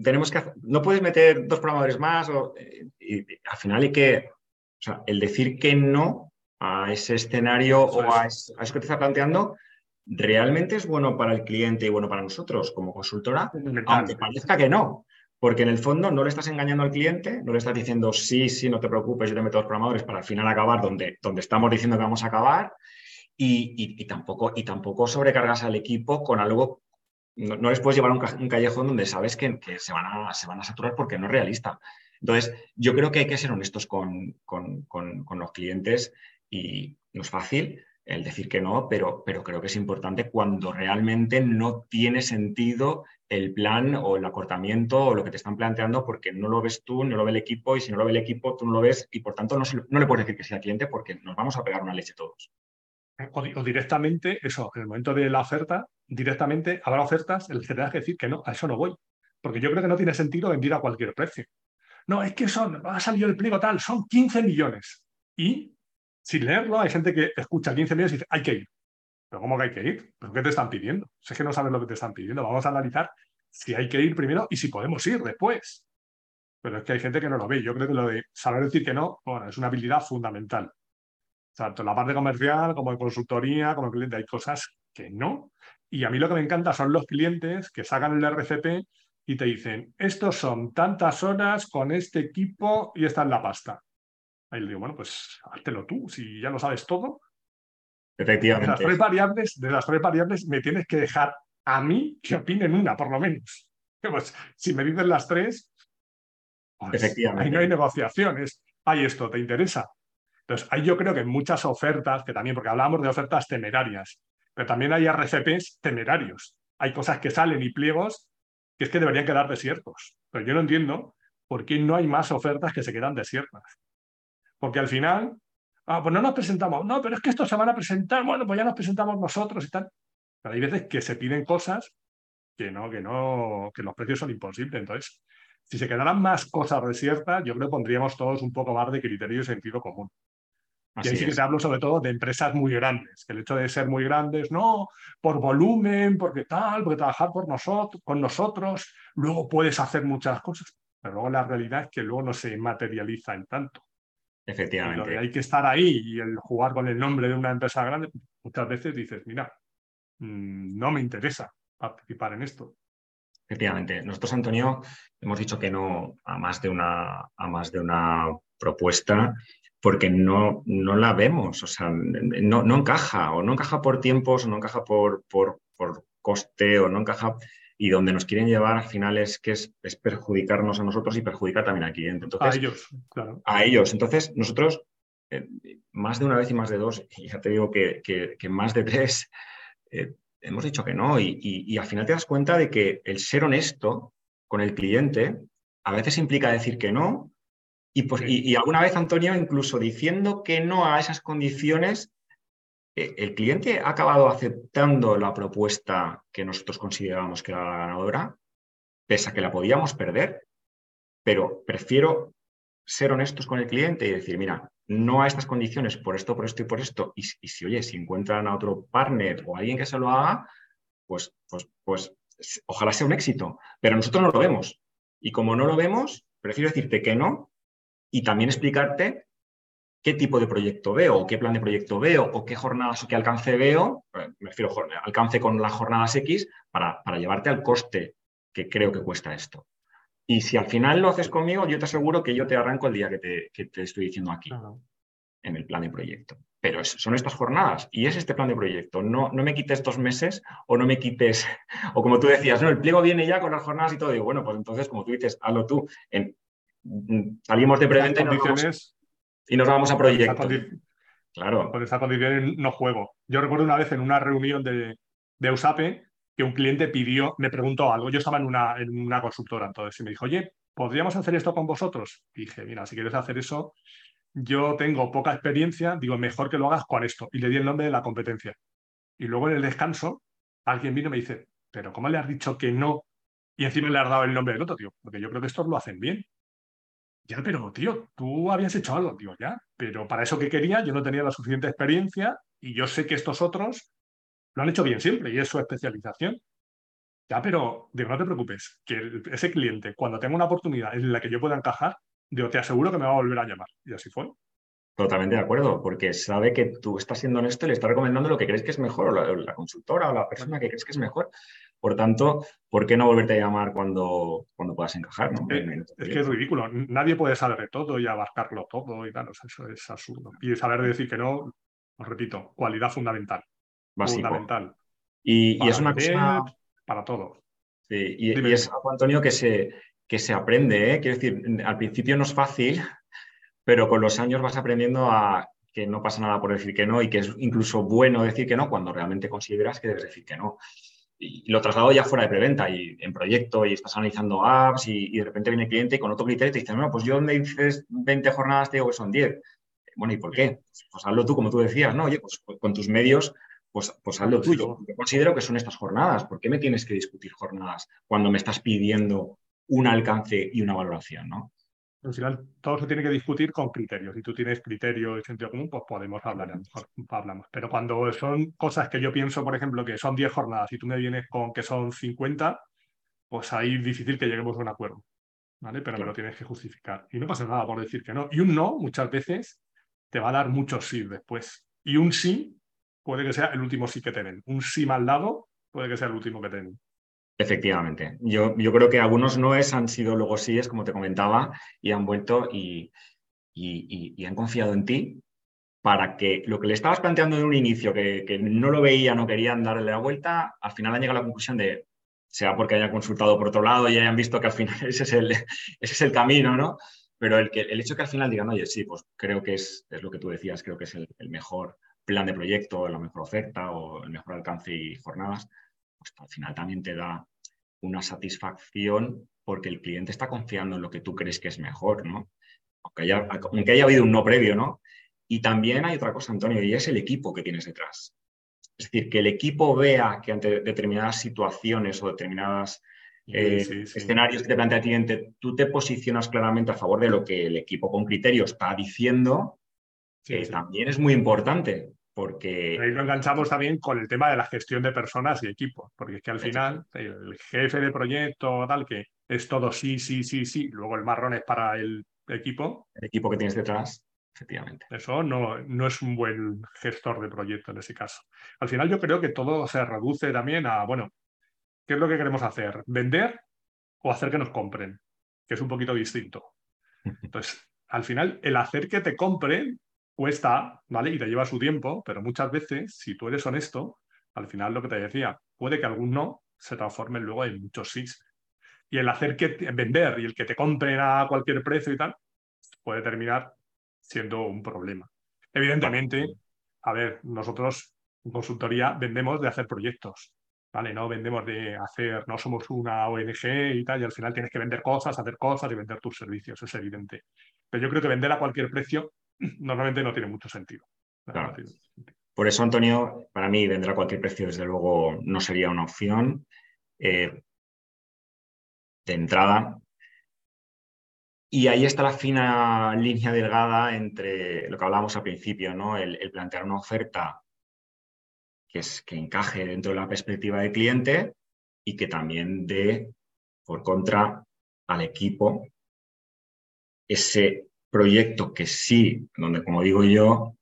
tenemos que, no puedes meter dos programadores más, o, y, al final hay que, o sea, el decir que no a ese escenario o a eso, que te está planteando, realmente es bueno para el cliente y bueno para nosotros como consultora, aunque parezca que no. Porque en el fondo no le estás engañando al cliente, no le estás diciendo sí, sí, no te preocupes, yo te meto los programadores para al final acabar donde, donde estamos diciendo que vamos a acabar. Y, tampoco, y tampoco sobrecargas al equipo con algo no, les puedes llevar a un, callejón donde sabes que, se, van a, se, van a, saturar porque no es realista. Entonces, yo creo que hay que ser honestos con, los clientes y no es fácil el decir que no, pero, pero creo que es importante cuando realmente no tiene sentido el plan o el acortamiento o lo que te están planteando porque no lo ves tú, no lo ve el equipo y si no lo ve el equipo tú no lo ves y por tanto no, no le puedes decir que sea cliente porque nos vamos a pegar una leche todos. O, directamente, eso, en el momento de la oferta, directamente habrá ofertas el que tendrás que decir que no, a eso no voy. Porque yo creo que no tiene sentido vender a cualquier precio. No, es que son, ha salido el pliego tal, son 15 millones. Y sin leerlo, hay gente que escucha 15 millones y dice, hay que ir. ¿Pero cómo que hay que ir? ¿Pero qué te están pidiendo? Si es que no sabes lo que te están pidiendo. Vamos a analizar si hay que ir primero y si podemos ir después. Pero es que hay gente que no lo ve. Yo creo que lo de saber decir que no, bueno, es una habilidad fundamental tanto en la parte comercial como en consultoría, como cliente, hay cosas que no. Y a mí lo que me encanta son los clientes que sacan el RCP y te dicen, estos son tantas horas con este equipo y esta es la pasta. Ahí le digo, bueno, pues háztelo tú, si ya lo sabes todo. Efectivamente. De las tres variables, de las tres variables me tienes que dejar a mí que opinen una, por lo menos. Pues si me dicen las tres, pues Efectivamente. ahí no hay negociaciones. Hay esto, ¿te interesa? Entonces, ahí yo creo que muchas ofertas, que también, porque hablábamos de ofertas temerarias, pero también hay RCPs temerarios. Hay cosas que salen y pliegos que es que deberían quedar desiertos. Pero yo no entiendo por qué no hay más ofertas que se quedan desiertas. Porque al final, ah, pues no nos presentamos, no, pero es que estos se van a presentar, bueno, pues ya nos presentamos nosotros y tal. Pero hay veces que se piden cosas que no, que no, que los precios son imposibles. Entonces, si se quedaran más cosas desiertas, yo creo que pondríamos todos un poco más de criterio y sentido común y ahí sí que te hablo sobre todo de empresas muy grandes, que el hecho de ser muy grandes, no, por volumen, porque tal, porque trabajar por nosotros, con nosotros, luego puedes hacer muchas cosas, pero luego la realidad es que luego no se materializa en tanto. Efectivamente. hay que estar ahí y el jugar con el nombre de una empresa grande, muchas veces dices, mira, mm, no me interesa participar en esto. Efectivamente. Nosotros, Antonio, hemos dicho que no a más de una, a más de una propuesta porque no, no la vemos, o sea, no, no, encaja, o no encaja por tiempos, o no encaja por, por, por, coste, o no encaja, y donde nos quieren llevar al final es que es, perjudicarnos a nosotros y perjudicar también al cliente. Entonces, a ellos, claro. A ellos. Entonces, nosotros, eh, más de una vez y más de dos, y ya te digo que, que, más de tres, eh, hemos dicho que no, y, y al final te das cuenta de que el ser honesto con el cliente a veces implica decir que no, pues, y, alguna vez, Antonio, incluso diciendo que no a esas condiciones, el cliente ha acabado aceptando la propuesta que nosotros considerábamos que era la ganadora, pese a que la podíamos perder, pero prefiero ser honestos con el cliente y decir, mira, no a estas condiciones, por esto, por esto y por esto, y, si, oye, si encuentran a otro partner o alguien que se lo haga, pues, pues, pues ojalá sea un éxito, pero nosotros no lo vemos. Y como no lo vemos, prefiero decirte que no y también explicarte qué tipo de proyecto veo, o qué plan de proyecto veo, o qué jornadas o qué alcance veo, eh, me refiero alcance con las jornadas X, para, para llevarte al coste que creo que cuesta esto. Y si al final lo haces conmigo, yo te aseguro que yo te arranco el día que te, que te estoy diciendo aquí, en el plan de proyecto. Pero son estas jornadas y es este plan de proyecto. No, no me quites dos meses o no me quites, o como tú decías, no, el pliego viene ya con las jornadas y todo. Digo, bueno, pues entonces, como tú dices, hazlo tú. En, salimos de preventa y nos, vamos, a proyecto. Claro. Con esa condición no juego. Yo recuerdo una vez en una reunión de, de USAPE que un cliente pidió, me preguntó algo. Yo estaba en una, en una consultora entonces y me dijo, oye, ¿podríamos hacer esto con vosotros? dije, mira, si quieres hacer eso, yo tengo poca experiencia, digo, mejor que lo hagas con esto. Y le di el nombre de la competencia. Y luego en el descanso, alguien vino y me dice, pero ¿cómo le has dicho que no? Y encima le has dado el nombre del otro, tío, porque yo creo que estos lo hacen bien. Ya, pero tío, tú habías hecho algo, digo, ya, pero para eso que quería yo no tenía la suficiente experiencia y yo sé que estos otros lo han hecho bien siempre y es su especialización. Ya, pero digo, no te preocupes, que ese cliente, cuando tenga una oportunidad en la que yo pueda encajar, digo, te aseguro que me va a volver a llamar. Y así fue. Totalmente de acuerdo, porque sabe que tú estás siendo honesto y le estás recomendando lo que crees que es mejor, o la, consultora o la persona que crees que es mejor. Por tanto, ¿por qué no volverte a llamar cuando, cuando puedas encajar? Es, que es ridículo. Nadie puede saber de todo y abarcarlo todo y tal. eso es absurdo. Y saber decir que no, os repito, cualidad fundamental. Fundamental. Y, es una cosa. Para todo. Sí, y, es algo, Antonio, que se, que se aprende. ¿eh? Quiero decir, al principio no es fácil pero con los años vas aprendiendo a que no pasa nada por decir que no y que es incluso bueno decir que no cuando realmente consideras que debes decir que no. Y lo traslado ya fuera de preventa y en proyecto y estás analizando apps y, de repente viene el cliente y con otro criterio te dice, no, pues yo me dices 20 jornadas te digo que son 10. Bueno, ¿y por qué? Pues hazlo tú como tú decías, ¿no? Oye, pues con tus medios, pues, pues hazlo tú. Yo considero que son estas jornadas. ¿Por qué me tienes que discutir jornadas cuando me estás pidiendo un alcance y una valoración, ¿no? Al final todo se tiene que discutir con criterios. Si tú tienes criterio y sentido común, pues podemos hablar, a lo mejor hablamos. Pero cuando son cosas que yo pienso, por ejemplo, que son 10 jornadas y tú me vienes con que son 50, pues ahí es difícil que lleguemos a un acuerdo. ¿vale? Pero me lo tienes que justificar. Y no pasa nada por decir que no. Y un no, muchas veces, te va a dar muchos sí después. Y un sí puede que sea el último sí que te den. Un sí mal dado puede que sea el último que te den. Efectivamente. Yo, yo creo que algunos noes han sido luego síes, como te comentaba, y han vuelto y, y, han confiado en ti para que lo que le estabas planteando en un inicio, que, que, no lo veía, no querían darle la vuelta, al final han llegado a la conclusión de, sea porque hayan consultado por otro lado y hayan visto que al final ese es el, ese es el camino, ¿no? Pero el, que, el hecho que al final digan, oye, sí, pues creo que es, es lo que tú decías, creo que es el mejor plan de proyecto, la mejor oferta o el mejor alcance y jornadas, pues al final también te da una satisfacción porque el cliente está confiando en lo que tú crees que es mejor, ¿no? Aunque haya, aunque haya habido un no previo, ¿no? Y también hay otra cosa, Antonio, y es el equipo que tienes detrás. Es decir, que el equipo vea que ante determinadas situaciones o determinados eh, escenarios que te plantea el cliente, tú te posicionas claramente a favor de lo que el equipo con criterio está diciendo, que también es muy importante. Porque... Ahí lo enganchamos también con el tema de la gestión de personas y equipos, porque es que al final el jefe de proyecto, tal, que es todo sí, sí, sí, sí, luego el marrón es para el equipo. El equipo que tienes detrás, efectivamente. Eso no, no es un buen gestor de proyecto en ese caso. Al final yo creo que todo se reduce también a, bueno, ¿qué es lo que queremos hacer? ¿Vender o hacer que nos compren? Que es un poquito distinto. Entonces, al final, el hacer que te compren cuesta, ¿vale? Y te lleva su tiempo, pero muchas veces, si tú eres honesto, al final lo que te decía, puede que algún no se transforme luego en muchos sí. Y el hacer que vender y el que te compren a cualquier precio y tal, puede terminar siendo un problema. Evidentemente, a ver, nosotros en consultoría vendemos de hacer proyectos, ¿vale? No vendemos de hacer, no somos una ONG y tal, y al final tienes que vender cosas, hacer cosas y vender tus servicios, es evidente. Pero yo creo que vender a cualquier precio normalmente no tiene mucho sentido. Por eso, Antonio, para mí vender a cualquier precio, desde luego, no sería una opción. Eh, de entrada. Y ahí está la fina línea delgada entre lo que hablábamos al principio, ¿no? El, plantear una oferta que, es, que encaje dentro de la perspectiva del cliente y que también dé, por contra, al equipo ese proyecto que sí, donde como digo yo,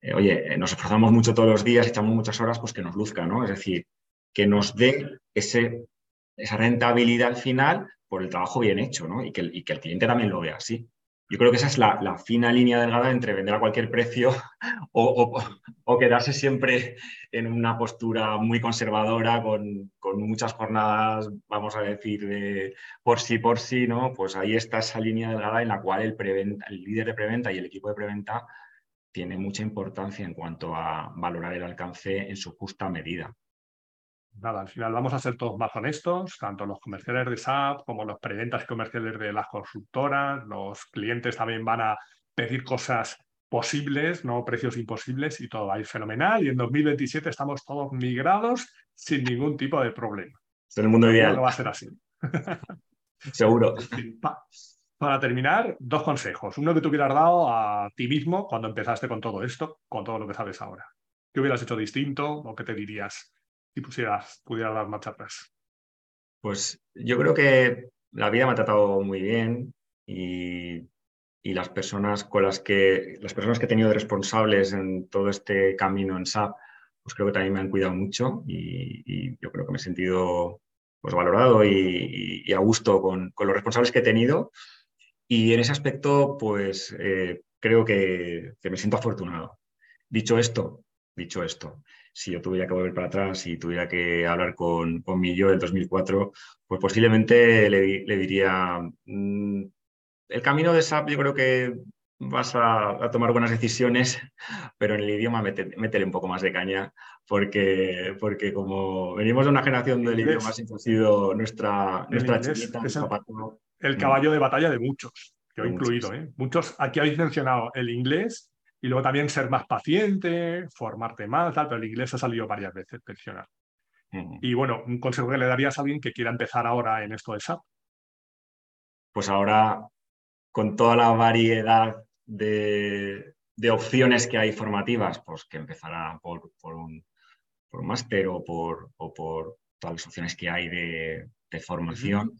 eh, oye, eh, nos esforzamos mucho todos los días, echamos muchas horas, pues que nos luzca, ¿no? Es decir, que nos dé ese, esa rentabilidad al final por el trabajo bien hecho, ¿no? Y que, y que el cliente también lo vea así. Yo creo que esa es la, fina línea delgada entre vender a cualquier precio o, quedarse siempre en una postura muy conservadora con, muchas jornadas, vamos a decir, de por sí, por sí, ¿no? Pues ahí está esa línea delgada en la cual el, el líder de preventa y el equipo de preventa tiene mucha importancia en cuanto a valorar el alcance en su justa medida nada, al final vamos a ser todos más honestos, tanto los comerciales de SAP como los preventas comerciales de las constructoras, los clientes también van a pedir cosas posibles, no precios imposibles y todo va a ir fenomenal y en 2027 estamos todos migrados sin ningún tipo de problema. Es el mundo ideal. No va a ser así. Seguro. para terminar, dos consejos. Uno que tú hubieras dado a ti mismo cuando empezaste con todo esto, con todo lo que sabes ahora. ¿Qué hubieras hecho distinto o qué te dirías si pusieras, pudieras dar marcha? Pues yo creo que la vida me ha tratado muy bien y, las personas con las que las personas que he tenido responsables en todo este camino en SAP, pues creo que también me han cuidado mucho y, yo creo que me he sentido pues valorado y, a gusto con, los responsables que he tenido. Y en ese aspecto, pues eh, creo que, me siento afortunado. Dicho esto, dicho esto, si yo tuviera que volver para atrás y tuviera que hablar con, con mi yo del 2004, pues posiblemente le, diría, mm, el camino de SAP yo creo que vas a, tomar buenas decisiones, pero en el idioma métele un poco más de caña, porque, porque como venimos de una generación del idioma, ha sido nuestra, nuestra chiquita, el, caballo de batalla de muchos, que he incluido. ¿eh? Muchos, aquí habéis mencionado el inglés y luego también ser más paciente, formarte más, tal, pero el inglés ha salido varias veces mencionar. Y bueno, un consejo que le darías a alguien que quiera empezar ahora en esto de SAP. Pues ahora, con toda la variedad de, opciones que hay formativas, pues que empezará por, un, máster o por, por todas las opciones que hay de, formación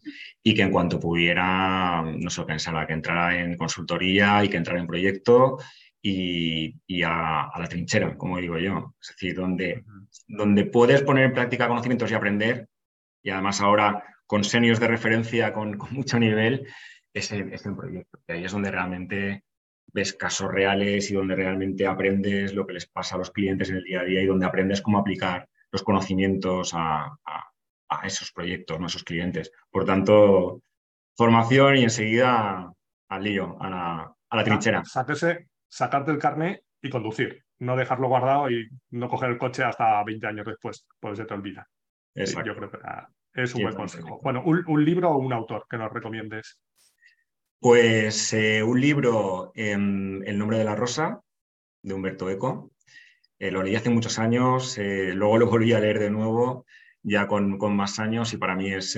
y que en cuanto pudiera, no sé, pensara que entrara en consultoría y que entrara en proyecto y, a, la trinchera, como digo yo. Es decir, donde, donde puedes poner en práctica conocimientos y aprender, y además ahora con senios de referencia con, mucho nivel, es el, es el proyecto. Y ahí es donde realmente ves casos reales y donde realmente aprendes lo que les pasa a los clientes en el día a día y donde aprendes cómo aplicar los conocimientos a, esos proyectos, a esos clientes. Por tanto, formación y enseguida al lío, a la, a la trinchera. Sáquese, sacarte el carnet y conducir, no dejarlo guardado y no coger el coche hasta 20 años después, pues se te olvida. yo creo que es un buen consejo. Bueno, un, libro o un autor que nos recomiendes. Pues eh, un libro, em, El nombre de la rosa, de Humberto Eco. Eh, lo leí hace muchos años, eh, luego lo volví a leer de nuevo, ya con, con más años, y para mí es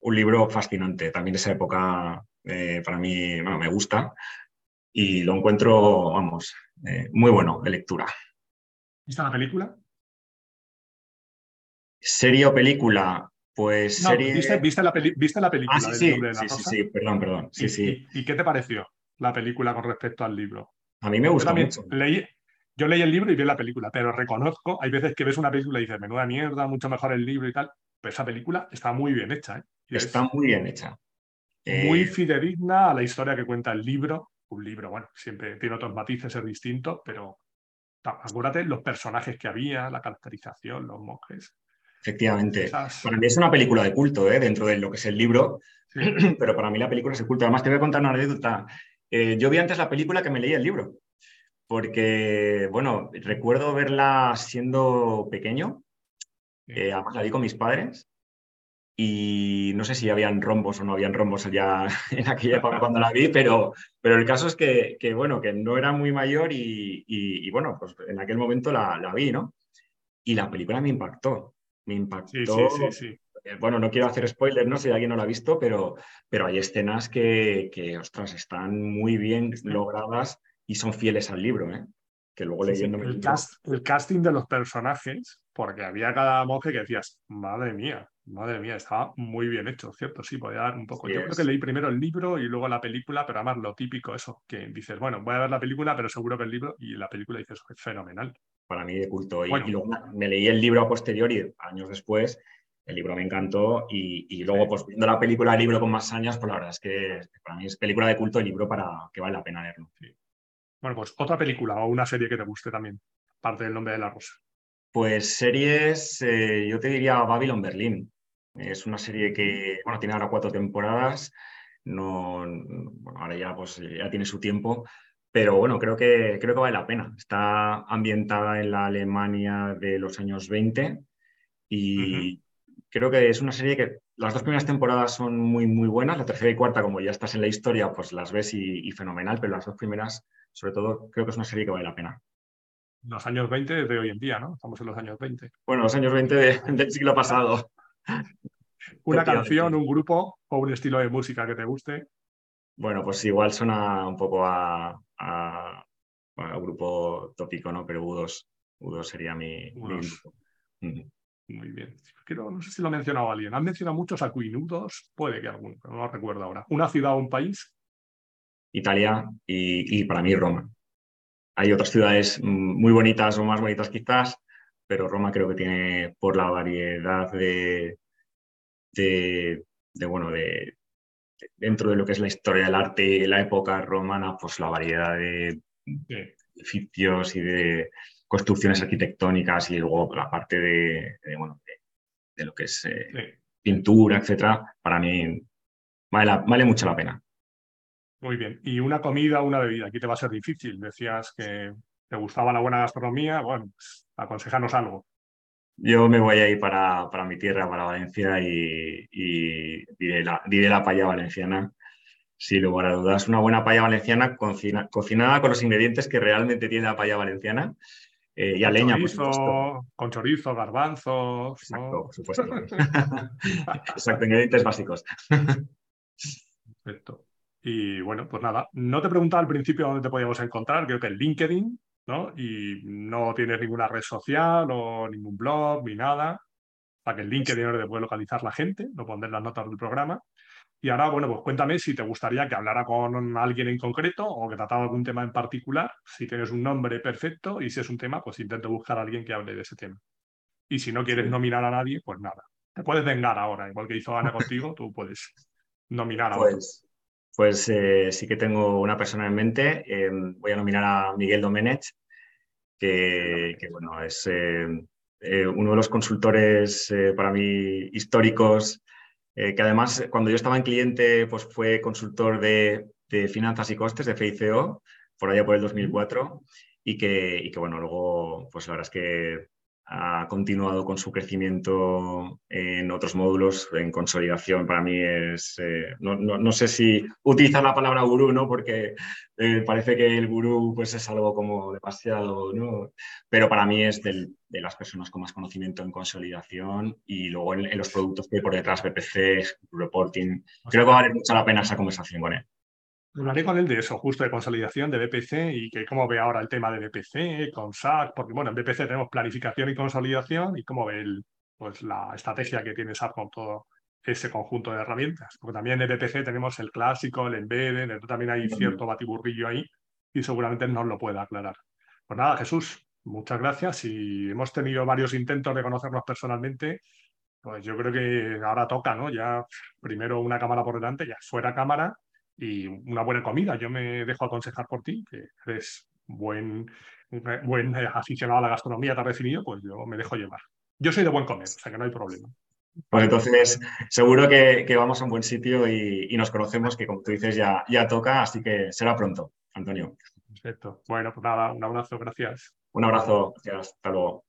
un libro fascinante. También de esa época, para mí, me gusta y lo encuentro, vamos, eh, muy bueno de lectura. ¿Viste la película? Serie o película, pues serie... ¿viste, la película? Ah, sí, sí, sí, sí, perdón, perdón. Sí, ¿Y, sí. Y, qué te pareció la película con respecto al libro? A mí me gustó mucho. Leí, yo leí el libro y vi la película, pero reconozco, hay veces que ves una película y dices, menuda mierda, mucho mejor el libro y tal, pero esa película está muy bien hecha. ¿eh? Está muy bien hecha. Muy eh, fidedigna a la historia que cuenta el libro un libro, bueno, siempre tiene otros matices, es distinto, pero acuérdate los personajes que había, la caracterización, los monjes. Efectivamente. Para mí es una película de culto, ¿eh? dentro de lo que es el libro, pero para mí la película es de culto. Además, te voy a contar una anécdota. Eh, yo vi antes la película que me leía el libro, porque, bueno, recuerdo verla siendo pequeño, eh, además la vi con mis padres, y no sé si habían rombos o no habían rombos ya en aquella época cuando la vi, pero, pero el caso es que, bueno, que no era muy mayor y, bueno, pues en aquel momento la, la, vi, ¿no? Y la película me impactó, me impactó. Sí, sí, sí, eh, bueno, no quiero hacer spoilers, ¿no? Si alguien no la ha visto, pero, pero hay escenas que, que, ostras, están muy bien logradas y son fieles al libro, ¿eh? Que luego leyendo... El, el casting de los personajes, porque había cada monje que decías, madre mía, Madre mía, estaba muy bien hecho, ¿cierto? Sí, podía dar un poco. Yo creo que leí primero el libro y luego la película, pero además lo típico, eso, que dices, bueno, voy a ver la película, pero seguro que el libro, y la película dices, es fenomenal. Para mí de culto. Y, luego me leí el libro a posteriori, años después, el libro me encantó, y, luego, pues viendo la película, el libro con más años, pues la verdad es que para mí es película de culto, el libro para que vale la pena verlo. Bueno, pues otra película o una serie que te guste también, parte del nombre de la rosa. Pues series, eh, yo te diría Babylon Berlín. Es una serie que, bueno, tiene ahora cuatro temporadas, no, bueno, ahora ya, pues, ya tiene su tiempo, pero bueno, creo que, creo que vale la pena. Está ambientada en la Alemania de los años 20 y creo que es una serie que las dos primeras temporadas son muy, muy buenas. La tercera y cuarta, como ya estás en la historia, pues las ves y, fenomenal, pero las dos primeras, sobre todo, creo que es una serie que vale la pena. Los años 20 de hoy en día, ¿no? Estamos en los años 20. Bueno, los años 20 del siglo pasado. Una canción, un grupo o un estilo de música que te guste. Bueno, pues igual suena un poco a, bueno, grupo tópico, ¿no? Pero U2, U2 sería mi, grupo. Muy bien. no sé si lo ha mencionado alguien. Han mencionado muchos acuinudos, puede que alguno, pero no lo recuerdo ahora. ¿Una ciudad o un país? Italia y, para mí Roma. Hay otras ciudades muy bonitas o más bonitas quizás, pero Roma creo que tiene por la variedad de, de, bueno, de, dentro de lo que es la historia del arte y la época romana, pues la variedad de edificios y de construcciones arquitectónicas y luego la parte de, bueno, de, lo que es eh, pintura, etcétera, para mí vale, vale mucho la pena. Muy bien. ¿Y una comida una bebida? Aquí te va a ser difícil. Decías que te gustaba la buena gastronomía. Bueno, pues aconsejanos algo. Yo me voy a ir para, para mi tierra, para Valencia, y, diré, la, diré la paella valenciana. Sin lugar a dudas, una buena paella valenciana cocinada con los ingredientes que realmente tiene la paella valenciana. Eh, y a leña, chorizo, Con chorizo, garbanzos. Exacto, por supuesto. Exacto, ingredientes básicos. Perfecto. Y bueno, pues nada, no te preguntaba al principio dónde te podíamos encontrar, creo que en LinkedIn, ¿no? Y no tienes ninguna red social o ningún blog ni nada, para que el LinkedIn te puede localizar la gente, lo pondré en las notas del programa. Y ahora, bueno, pues cuéntame si te gustaría que hablara con alguien en concreto o que tratara algún tema en particular, si tienes un nombre perfecto y si es un tema, pues intento buscar a alguien que hable de ese tema. Y si no quieres nominar a nadie, pues nada. Te puedes vengar ahora, igual que hizo Ana contigo, tú puedes nominar a pues, Pues eh, sí que tengo una persona en mente. Eh, voy a nominar a Miguel Domenech, que, bueno, es eh, uno de los consultores para mí históricos que además cuando yo estaba en cliente pues fue consultor de, finanzas y costes de FICO por allá por el 2004 y que, y que bueno, luego pues la verdad es que ha continuado con su crecimiento en otros módulos, en consolidación. Para mí es, eh, no, sé si utilizar la palabra gurú, ¿no? porque eh, parece que el gurú pues, es algo como demasiado, ¿no? pero para mí es de las personas con más conocimiento en consolidación y luego en, los productos que hay por detrás, BPC, Reporting. Creo que vale mucho la pena esa conversación con él. Hablaré con él de eso, justo de consolidación de BPC y que cómo ve ahora el tema de BPC con SAC, porque bueno, en BPC tenemos planificación y consolidación y cómo ve el, pues, la estrategia que tiene SAC con todo ese conjunto de herramientas. Porque también en BPC tenemos el clásico, el embedded, también hay cierto batiburrillo ahí y seguramente nos lo pueda aclarar. Pues nada, Jesús, muchas gracias y hemos tenido varios intentos de conocernos personalmente. Pues yo creo que ahora toca, ¿no? Ya primero una cámara por delante, ya fuera cámara y una buena comida. Yo me dejo aconsejar por ti, que eres buen, buen aficionado a la gastronomía, te has definido, pues yo me dejo llevar. Yo soy de buen comer, o sea que no hay problema. Pues entonces, seguro que, vamos a un buen sitio y, nos conocemos, que como tú dices, ya, ya toca, así que será pronto, Antonio. Perfecto. Bueno, pues nada, un abrazo, gracias. Un abrazo, gracias. Hasta luego.